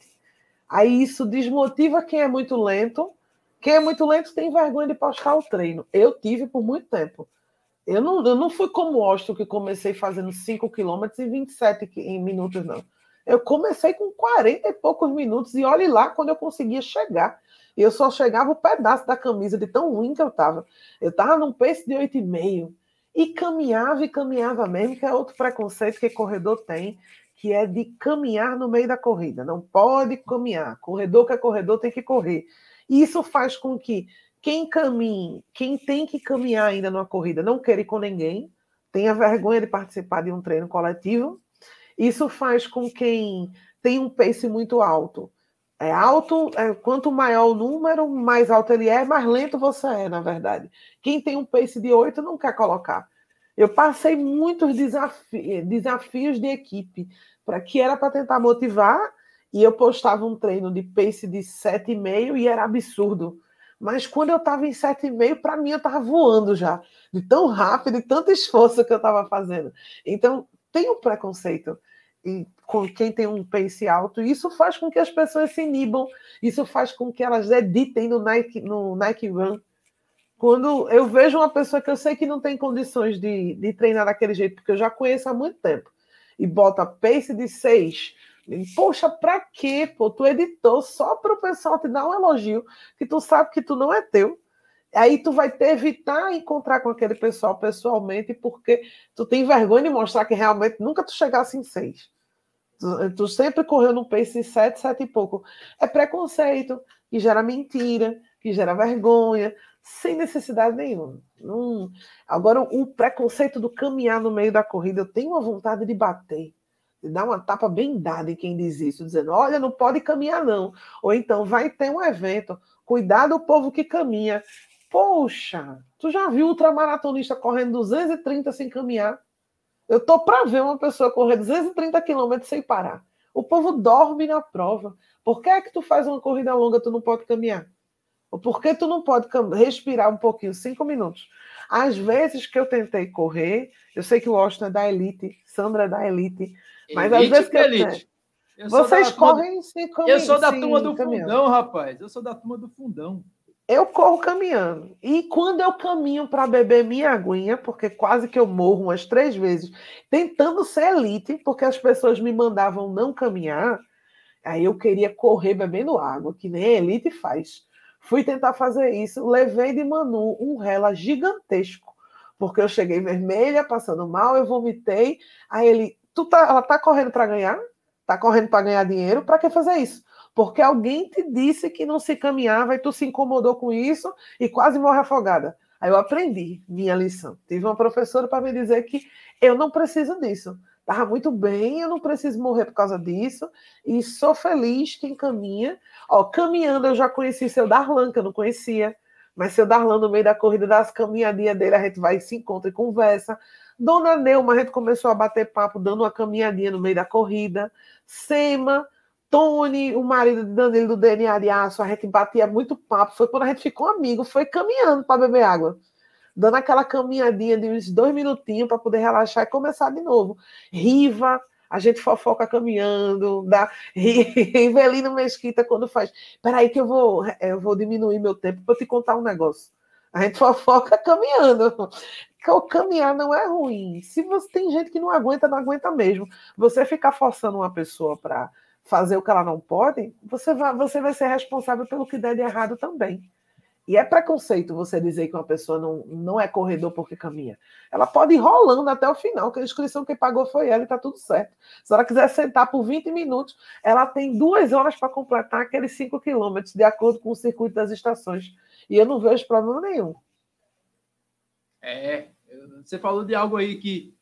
Aí isso desmotiva quem é muito lento. Quem é muito lento tem vergonha de postar o treino. Eu tive por muito tempo. Eu não, eu não fui como o Austin, que comecei fazendo 5 quilômetros e 27 em minutos, não. Eu comecei com 40 e poucos minutos, e olhe lá quando eu conseguia chegar. Eu só chegava o um pedaço da camisa de tão ruim que eu estava. Eu estava num pace de 8,5 e caminhava e caminhava mesmo, que é outro preconceito que corredor tem, que é de caminhar no meio da corrida. Não pode caminhar. Corredor que é corredor tem que correr. E isso faz com que quem caminhe, quem tem que caminhar ainda numa corrida, não queira ir com ninguém, tenha vergonha de participar de um treino coletivo. Isso faz com quem tem um pace muito alto. É alto, é, quanto maior o número, mais alto ele é, mais lento você é, na verdade. Quem tem um pace de 8 não quer colocar. Eu passei muitos desafi desafios de equipe para que era para tentar motivar, e eu postava um treino de pace de 7,5 e era absurdo. Mas quando eu estava em 7,5, para mim eu estava voando já, de tão rápido e tanto esforço que eu estava fazendo. Então, tem um preconceito e com quem tem um pace alto, isso faz com que as pessoas se inibam, isso faz com que elas editem no Nike, no Nike Run. Quando eu vejo uma pessoa que eu sei que não tem condições de, de treinar daquele jeito, porque eu já conheço há muito tempo, e bota pace de 6, Poxa, pra quê? Pô, tu editou só para o pessoal te dar um elogio, que tu sabe que tu não é teu. Aí tu vai ter evitar encontrar com aquele pessoal pessoalmente, porque tu tem vergonha de mostrar que realmente nunca tu chegasse em seis. Tu, tu sempre correu no pace em sete, sete e pouco. É preconceito, que gera mentira, que gera vergonha, sem necessidade nenhuma. Não... Agora, o preconceito do caminhar no meio da corrida, eu tenho uma vontade de bater dá uma tapa bem dada em quem diz isso, dizendo: olha, não pode caminhar, não. Ou então, vai ter um evento, cuidado o povo que caminha. Poxa, tu já viu ultramaratonista correndo 230 sem caminhar? Eu tô para ver uma pessoa correr 230 quilômetros sem parar. O povo dorme na prova. Por que é que tu faz uma corrida longa tu não pode caminhar? Ou por que tu não pode respirar um pouquinho, cinco minutos? Às vezes que eu tentei correr, eu sei que o Austin é da Elite, Sandra é da Elite, mas elite às vezes que elite. Eu Vocês correm do... sem caminhar. Eu sou da turma do caminhando. fundão, rapaz. Eu sou da turma do fundão. Eu corro caminhando. E quando eu caminho para beber minha aguinha, porque quase que eu morro umas três vezes, tentando ser elite, porque as pessoas me mandavam não caminhar, aí eu queria correr bebendo água, que nem elite faz. Fui tentar fazer isso, levei de Manu um rela gigantesco, porque eu cheguei vermelha, passando mal, eu vomitei. Aí ele, tu tá, ela tá correndo para ganhar, tá correndo para ganhar dinheiro, para que fazer isso? Porque alguém te disse que não se caminhava e tu se incomodou com isso e quase morre afogada. Aí eu aprendi minha lição. Tive uma professora para me dizer que eu não preciso disso. Estava muito bem, eu não preciso morrer por causa disso. E sou feliz quem caminha. Ó, caminhando, eu já conheci seu Darlan, que eu não conhecia. Mas seu Darlan, no meio da corrida das caminhadinhas dele, a gente vai se encontra e conversa. Dona Neuma, a gente começou a bater papo, dando uma caminhadinha no meio da corrida. Sema, Tony, o marido de Danilo do DNA de a gente batia muito papo. Foi quando a gente ficou amigo, foi caminhando para beber água. Dando aquela caminhadinha de uns dois minutinhos para poder relaxar e começar de novo. Riva, a gente fofoca caminhando, dá <laughs> Rivelino Mesquita quando faz. Peraí, que eu vou, eu vou diminuir meu tempo para te contar um negócio. A gente fofoca caminhando caminhar não é ruim. Se você tem gente que não aguenta, não aguenta mesmo. Você ficar forçando uma pessoa para fazer o que ela não pode, você vai, você vai ser responsável pelo que der de errado também. E é preconceito você dizer que uma pessoa não, não é corredor porque caminha. Ela pode ir rolando até o final, que a inscrição que pagou foi ela e está tudo certo. Se ela quiser sentar por 20 minutos, ela tem duas horas para completar aqueles 5 quilômetros, de acordo com o circuito das estações. E eu não vejo problema nenhum. É, você falou de algo aí que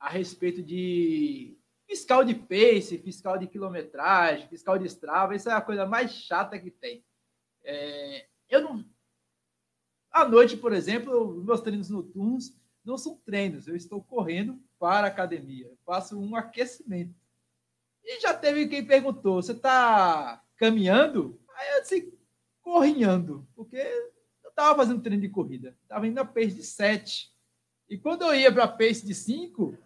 a respeito de fiscal de pace, fiscal de quilometragem, fiscal de estrava, isso é a coisa mais chata que tem. É, eu não. À noite, por exemplo, meus treinos noturnos não são treinos, eu estou correndo para a academia, eu faço um aquecimento. E já teve quem perguntou: você está caminhando? Aí eu disse: corrinhando, porque estava fazendo treino de corrida, estava indo a pace de 7. E quando eu ia para pace de 5,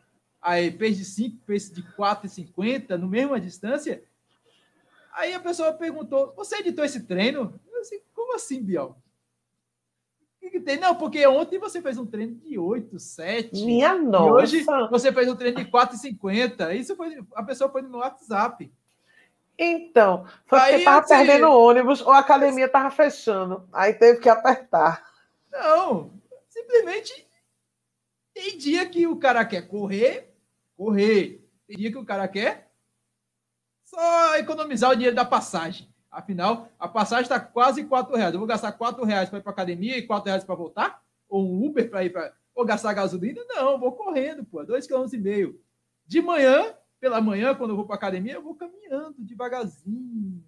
aí pace de 5, pace de 4,50, no mesma distância, aí a pessoa perguntou: Você editou esse treino? Como assim, Biel? O que, tem? Não, porque ontem você fez um treino de 8, 7. Minha nossa! E hoje você fez um treino de 4,50. Isso foi. A pessoa foi no meu WhatsApp. Então, foi porque estava assim, perdendo ônibus ou a academia estava fechando. Aí teve que apertar. Não, simplesmente tem dia que o cara quer correr, correr. Tem dia que o cara quer só economizar o dinheiro da passagem. Afinal, a passagem está quase 4 reais. Eu vou gastar 4 reais para ir para academia e 4 reais para voltar? Ou um Uber para ir para. Ou gastar gasolina? Não, vou correndo, pô. 2,5 km. De manhã, pela manhã, quando eu vou para academia, eu vou caminhando devagarzinho.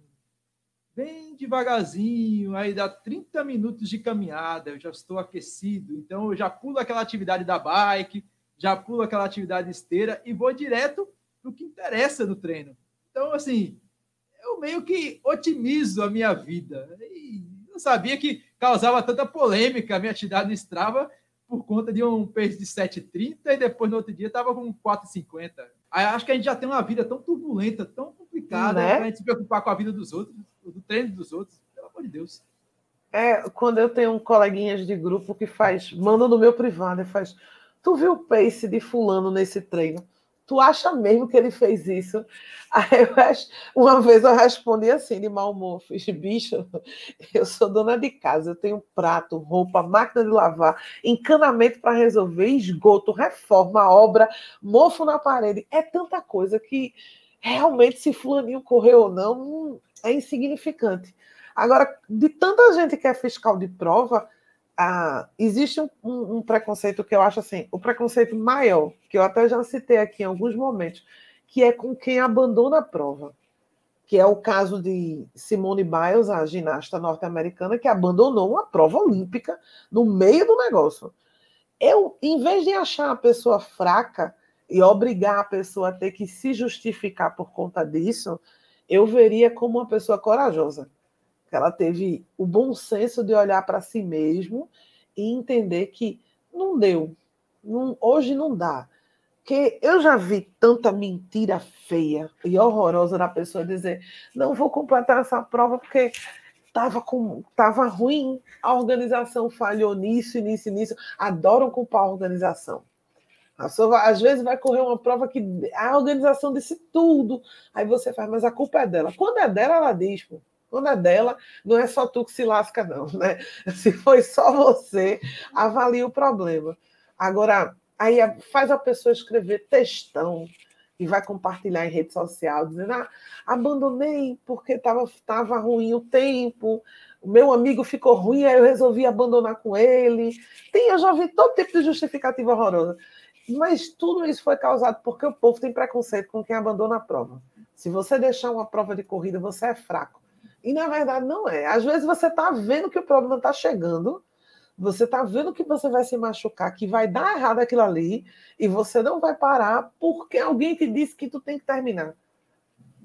Bem devagarzinho. Aí dá 30 minutos de caminhada. Eu já estou aquecido. Então, eu já pulo aquela atividade da bike, já pulo aquela atividade esteira e vou direto para o que interessa no treino. Então, assim, eu meio que otimizo a minha vida. E não sabia que causava tanta polêmica a minha atividade no Strava por conta de um pace de 7,30 e depois no outro dia estava com 4,50. Aí acho que a gente já tem uma vida tão turbulenta, tão complicada, né? a gente se preocupar com a vida dos outros, do treino dos outros. Pelo amor de Deus. É, quando eu tenho um coleguinhas de grupo que faz, manda no meu privado e faz, tu viu o pace de fulano nesse treino? Tu acha mesmo que ele fez isso? Aí eu, uma vez eu respondi assim, de mau humor, fiz, bicho, eu sou dona de casa, eu tenho prato, roupa, máquina de lavar, encanamento para resolver, esgoto, reforma, obra, mofo na parede. É tanta coisa que realmente se fulaninho correu ou não, é insignificante. Agora, de tanta gente que é fiscal de prova, ah, existe um, um, um, preconceito que eu acho assim, o preconceito maior, que eu até já citei aqui em alguns momentos, que é com quem abandona a prova, que é o caso de Simone Biles, a ginasta norte-americana, que abandonou uma prova olímpica no meio do negócio. Eu, em vez de achar a pessoa fraca e obrigar a pessoa a ter que se justificar por conta disso, eu veria como uma pessoa corajosa ela teve o bom senso de olhar para si mesmo e entender que não deu, não, hoje não dá. Porque eu já vi tanta mentira feia e horrorosa da pessoa dizer: não vou completar essa prova porque estava tava ruim, a organização falhou nisso, nisso, nisso. Adoram culpar a organização. A pessoa, às vezes vai correr uma prova que a organização disse tudo. Aí você faz, mas a culpa é dela. Quando é dela, ela diz, pô. Quando é dela, não é só tu que se lasca, não, né? <laughs> Se foi só você, avalia o problema. Agora, aí faz a pessoa escrever textão e vai compartilhar em rede social, dizendo: ah, abandonei porque estava tava ruim o tempo, o meu amigo ficou ruim, aí eu resolvi abandonar com ele. Tem, eu já vi todo tipo de justificativa horrorosa. Mas tudo isso foi causado porque o povo tem preconceito com quem abandona a prova. Se você deixar uma prova de corrida, você é fraco. E na verdade não é. Às vezes você está vendo que o problema está chegando, você está vendo que você vai se machucar, que vai dar errado aquilo ali, e você não vai parar porque alguém te disse que tu tem que terminar.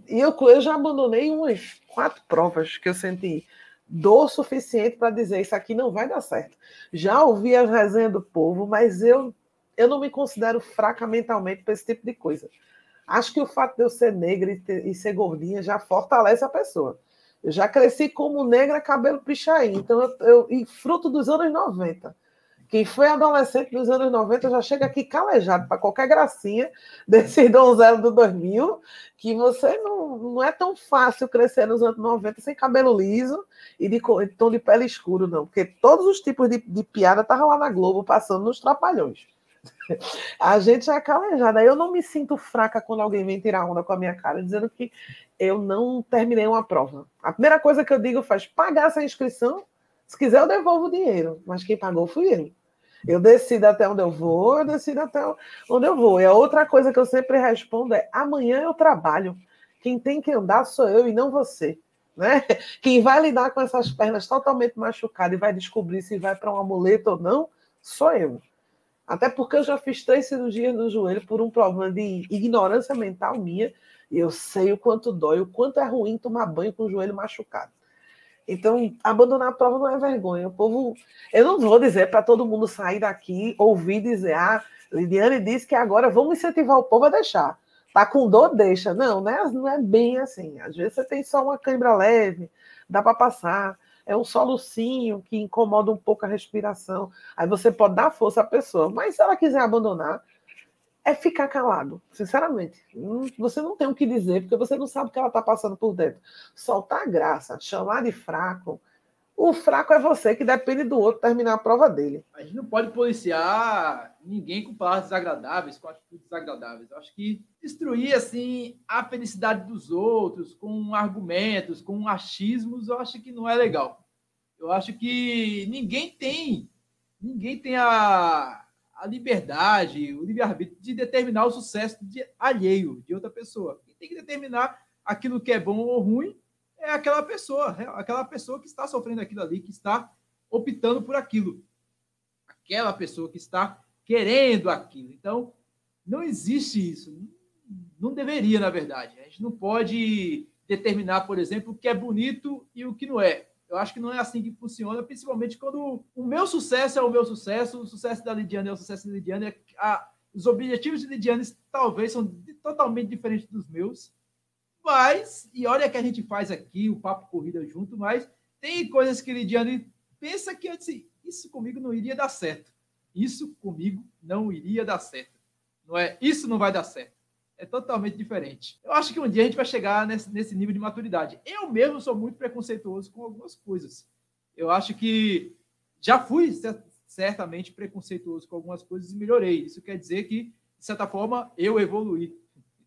E eu, eu já abandonei umas quatro provas que eu senti dor suficiente para dizer isso aqui não vai dar certo. Já ouvi as resenhas do povo, mas eu, eu não me considero fraca mentalmente para esse tipo de coisa. Acho que o fato de eu ser negra e, ter, e ser gordinha já fortalece a pessoa. Eu já cresci como negra, cabelo pichain. Então, eu, eu, e fruto dos anos 90. Quem foi adolescente dos anos 90 já chega aqui calejado para qualquer gracinha <laughs> desse donzelo do 2000, que você não, não é tão fácil crescer nos anos 90 sem cabelo liso e de tom de pele escuro, não. Porque todos os tipos de, de piada estavam lá na Globo, passando nos trapalhões. <laughs> A gente é calejada. Eu não me sinto fraca quando alguém vem tirar onda com a minha cara, dizendo que eu não terminei uma prova. A primeira coisa que eu digo faz pagar essa inscrição. Se quiser, eu devolvo o dinheiro. Mas quem pagou fui eu. Eu decido até onde eu vou, eu decido até onde eu vou. E a outra coisa que eu sempre respondo é: amanhã eu trabalho. Quem tem que andar sou eu e não você. Né? <laughs> Quem vai lidar com essas pernas totalmente machucadas e vai descobrir se vai para um amuleto ou não, sou eu. Até porque eu já fiz três cirurgias no joelho por um problema de ignorância mental minha. E eu sei o quanto dói, o quanto é ruim tomar banho com o joelho machucado. Então, abandonar a prova não é vergonha. O povo. Eu não vou dizer para todo mundo sair daqui, ouvir dizer, ah, Lidiane disse que agora vamos incentivar o povo a deixar. Tá com dor, deixa. Não, né? não é bem assim. Às vezes você tem só uma cãibra leve, dá para passar é um solucinho que incomoda um pouco a respiração. Aí você pode dar força à pessoa, mas se ela quiser abandonar, é ficar calado, sinceramente. Você não tem o que dizer, porque você não sabe o que ela está passando por dentro. Soltar a graça, chamar de fraco. O fraco é você, que depende do outro terminar a prova dele. A gente não pode policiar ninguém com palavras desagradáveis, com atitudes desagradáveis. Eu acho que destruir assim a felicidade dos outros com argumentos, com achismos, eu acho que não é legal. Eu acho que ninguém tem, ninguém tem a, a liberdade, o livre-arbítrio de determinar o sucesso de alheio de outra pessoa. Quem tem que determinar aquilo que é bom ou ruim é aquela pessoa, é aquela pessoa que está sofrendo aquilo ali, que está optando por aquilo. Aquela pessoa que está querendo aquilo. Então, não existe isso. Não deveria, na verdade. A gente não pode determinar, por exemplo, o que é bonito e o que não é. Eu acho que não é assim que funciona, principalmente quando o meu sucesso é o meu sucesso, o sucesso da Lidiane é o sucesso da Lidiane. A, os objetivos de Lidiane talvez são totalmente diferentes dos meus. Mas, e olha que a gente faz aqui, o Papo Corrida junto, mas tem coisas que Lidiane pensa que disse, isso comigo não iria dar certo. Isso comigo não iria dar certo. Não é? Isso não vai dar certo é totalmente diferente. Eu acho que um dia a gente vai chegar nesse, nesse nível de maturidade. Eu mesmo sou muito preconceituoso com algumas coisas. Eu acho que já fui certamente preconceituoso com algumas coisas e melhorei. Isso quer dizer que, de certa forma, eu evoluí.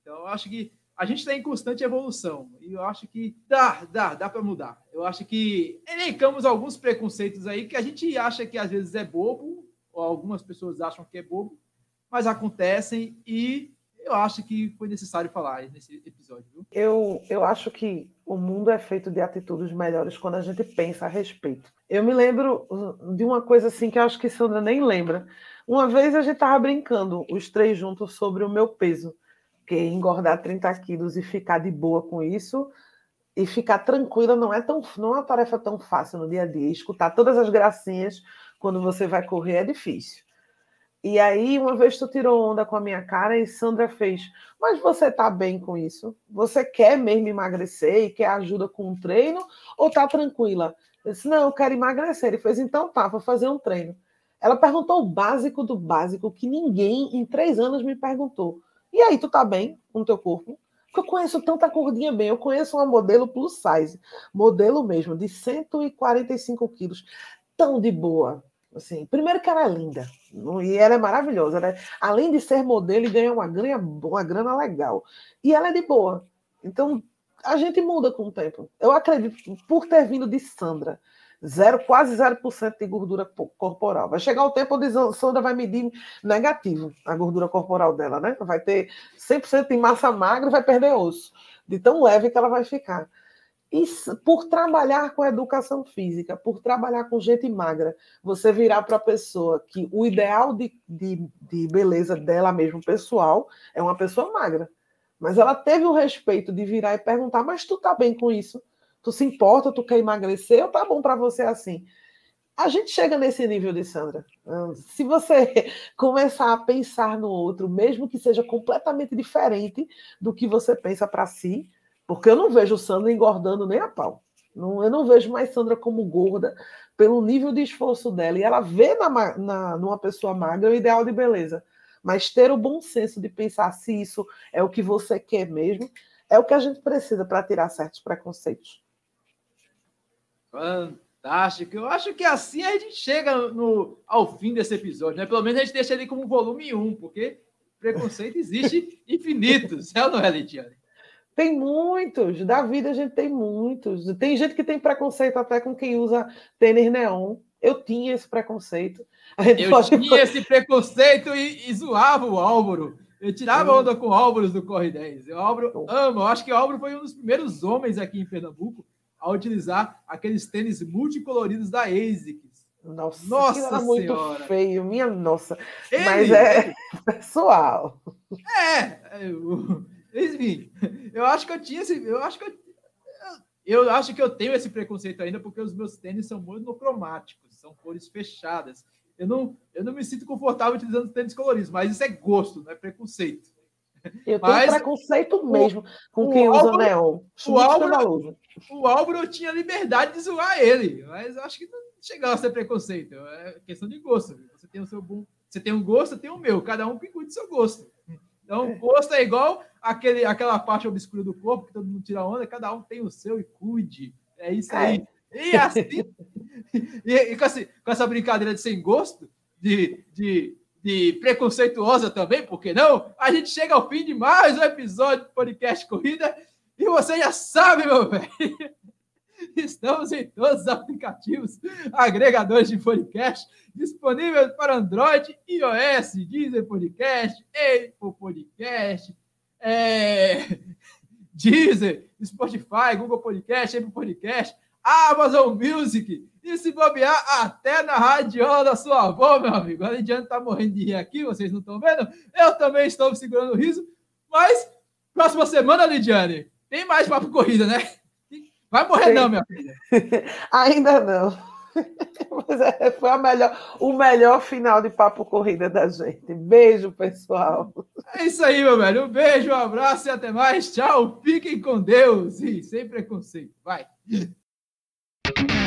Então, eu acho que a gente está em constante evolução. E eu acho que dá, dá, dá para mudar. Eu acho que elencamos alguns preconceitos aí que a gente acha que às vezes é bobo, ou algumas pessoas acham que é bobo, mas acontecem e eu acho que foi necessário falar nesse episódio. Viu? Eu, eu acho que o mundo é feito de atitudes melhores quando a gente pensa a respeito. Eu me lembro uh, de uma coisa assim que eu acho que Sandra nem lembra. Uma vez a gente estava brincando, os três juntos, sobre o meu peso, que engordar 30 quilos e ficar de boa com isso e ficar tranquila não é tão não é uma tarefa tão fácil no dia a dia. Escutar todas as gracinhas quando você vai correr é difícil. E aí, uma vez tu tirou onda com a minha cara e Sandra fez, mas você tá bem com isso? Você quer mesmo emagrecer e quer ajuda com um treino ou tá tranquila? Eu disse, não, eu quero emagrecer. Ele fez, então tá, vou fazer um treino. Ela perguntou o básico do básico que ninguém em três anos me perguntou. E aí, tu tá bem com o teu corpo? Porque eu conheço tanta gordinha bem. Eu conheço uma modelo plus size, modelo mesmo, de 145 quilos, tão de boa Assim, primeiro que ela é linda, e ela é maravilhosa, né? Além de ser modelo, e ganha uma grana, uma grana legal. E ela é de boa. Então, a gente muda com o tempo. Eu acredito, por ter vindo de Sandra, zero, quase 0% de gordura corporal. Vai chegar o tempo onde Sandra vai medir negativo a gordura corporal dela, né? Vai ter 100% de massa magra e vai perder osso, de tão leve que ela vai ficar. E por trabalhar com educação física, por trabalhar com gente magra, você virar para a pessoa que o ideal de, de, de, beleza dela mesmo, pessoal, é uma pessoa magra. Mas ela teve o respeito de virar e perguntar: Mas tu tá bem com isso? Tu se importa? Tu quer emagrecer? Tá bom para você assim? A gente chega nesse nível de Sandra. Se você <laughs> começar a pensar no outro, mesmo que seja completamente diferente do que você pensa para si, porque eu não vejo Sandra engordando nem a pau. Eu não vejo mais Sandra como gorda pelo nível de esforço dela. E ela vê na, na, numa pessoa magra o ideal de beleza. Mas ter o bom senso de pensar se isso é o que você quer mesmo, é o que a gente precisa para tirar certos preconceitos. Fantástico. Eu acho que assim a gente chega no, ao fim desse episódio, né? Pelo menos a gente deixa ele como volume 1, porque preconceito existe <laughs> infinitos, é ou não é, Lidiane? Tem muitos, da vida a gente tem muitos. Tem gente que tem preconceito até com quem usa tênis neon. Eu tinha esse preconceito. Eu pode... tinha esse preconceito e, e, zoava o Álvaro. Eu tirava onda com o Álvaro do Corre 10. O Álvaro ama. Eu acho que o Álvaro foi um dos primeiros homens aqui em Pernambuco a utilizar aqueles tênis multicoloridos da ASICS. Nossa, nossa era muito feio, minha nossa. Ele, Mas é <laughs> pessoal. É, é enfim, eu acho que eu tinha esse. Eu acho que eu, eu acho que eu tenho esse preconceito ainda porque os meus tênis são monocromáticos, são cores fechadas. Eu não, eu não me sinto confortável utilizando tênis coloridos, mas isso é gosto, não é preconceito. Eu tenho Mas, preconceito mesmo com quem usa neon. O com quem usa Álvaro, neon. O Álvaro, o Álvaro tinha liberdade de zoar ele, mas acho que não chegava a ser preconceito. É questão de gosto. Você tem o seu bom, você tem um gosto, eu tenho o meu. Cada um que cuide do seu gosto. Então, é. gosto é igual aquele, aquela parte obscura do corpo que todo mundo tira onda. Cada um tem o seu e cuide. É isso aí. É. E assim, <laughs> e, e com, essa, com essa brincadeira de sem gosto, de, de de preconceituosa também, porque não? A gente chega ao fim de mais um episódio do podcast Corrida e você já sabe, meu velho. <laughs> Estamos em todos os aplicativos agregadores de podcast disponíveis para Android, iOS, Deezer Podcast, Apple Podcast, é... <laughs> Deezer, Spotify, Google Podcast, Apple Podcast, Amazon Music, e se bobear até na radiola da sua avó, meu amigo. A Lidiane tá morrendo de rir aqui, vocês não estão vendo? Eu também estou segurando o riso. Mas, próxima semana, Lidiane, tem mais papo corrida, né? Vai morrer Sim. não, minha <laughs> filha. Ainda não. Mas é, foi a melhor, o melhor final de papo corrida da gente. Beijo, pessoal. É isso aí, meu velho. Um beijo, um abraço e até mais. Tchau. Fiquem com Deus e sem preconceito. Vai. Thank you.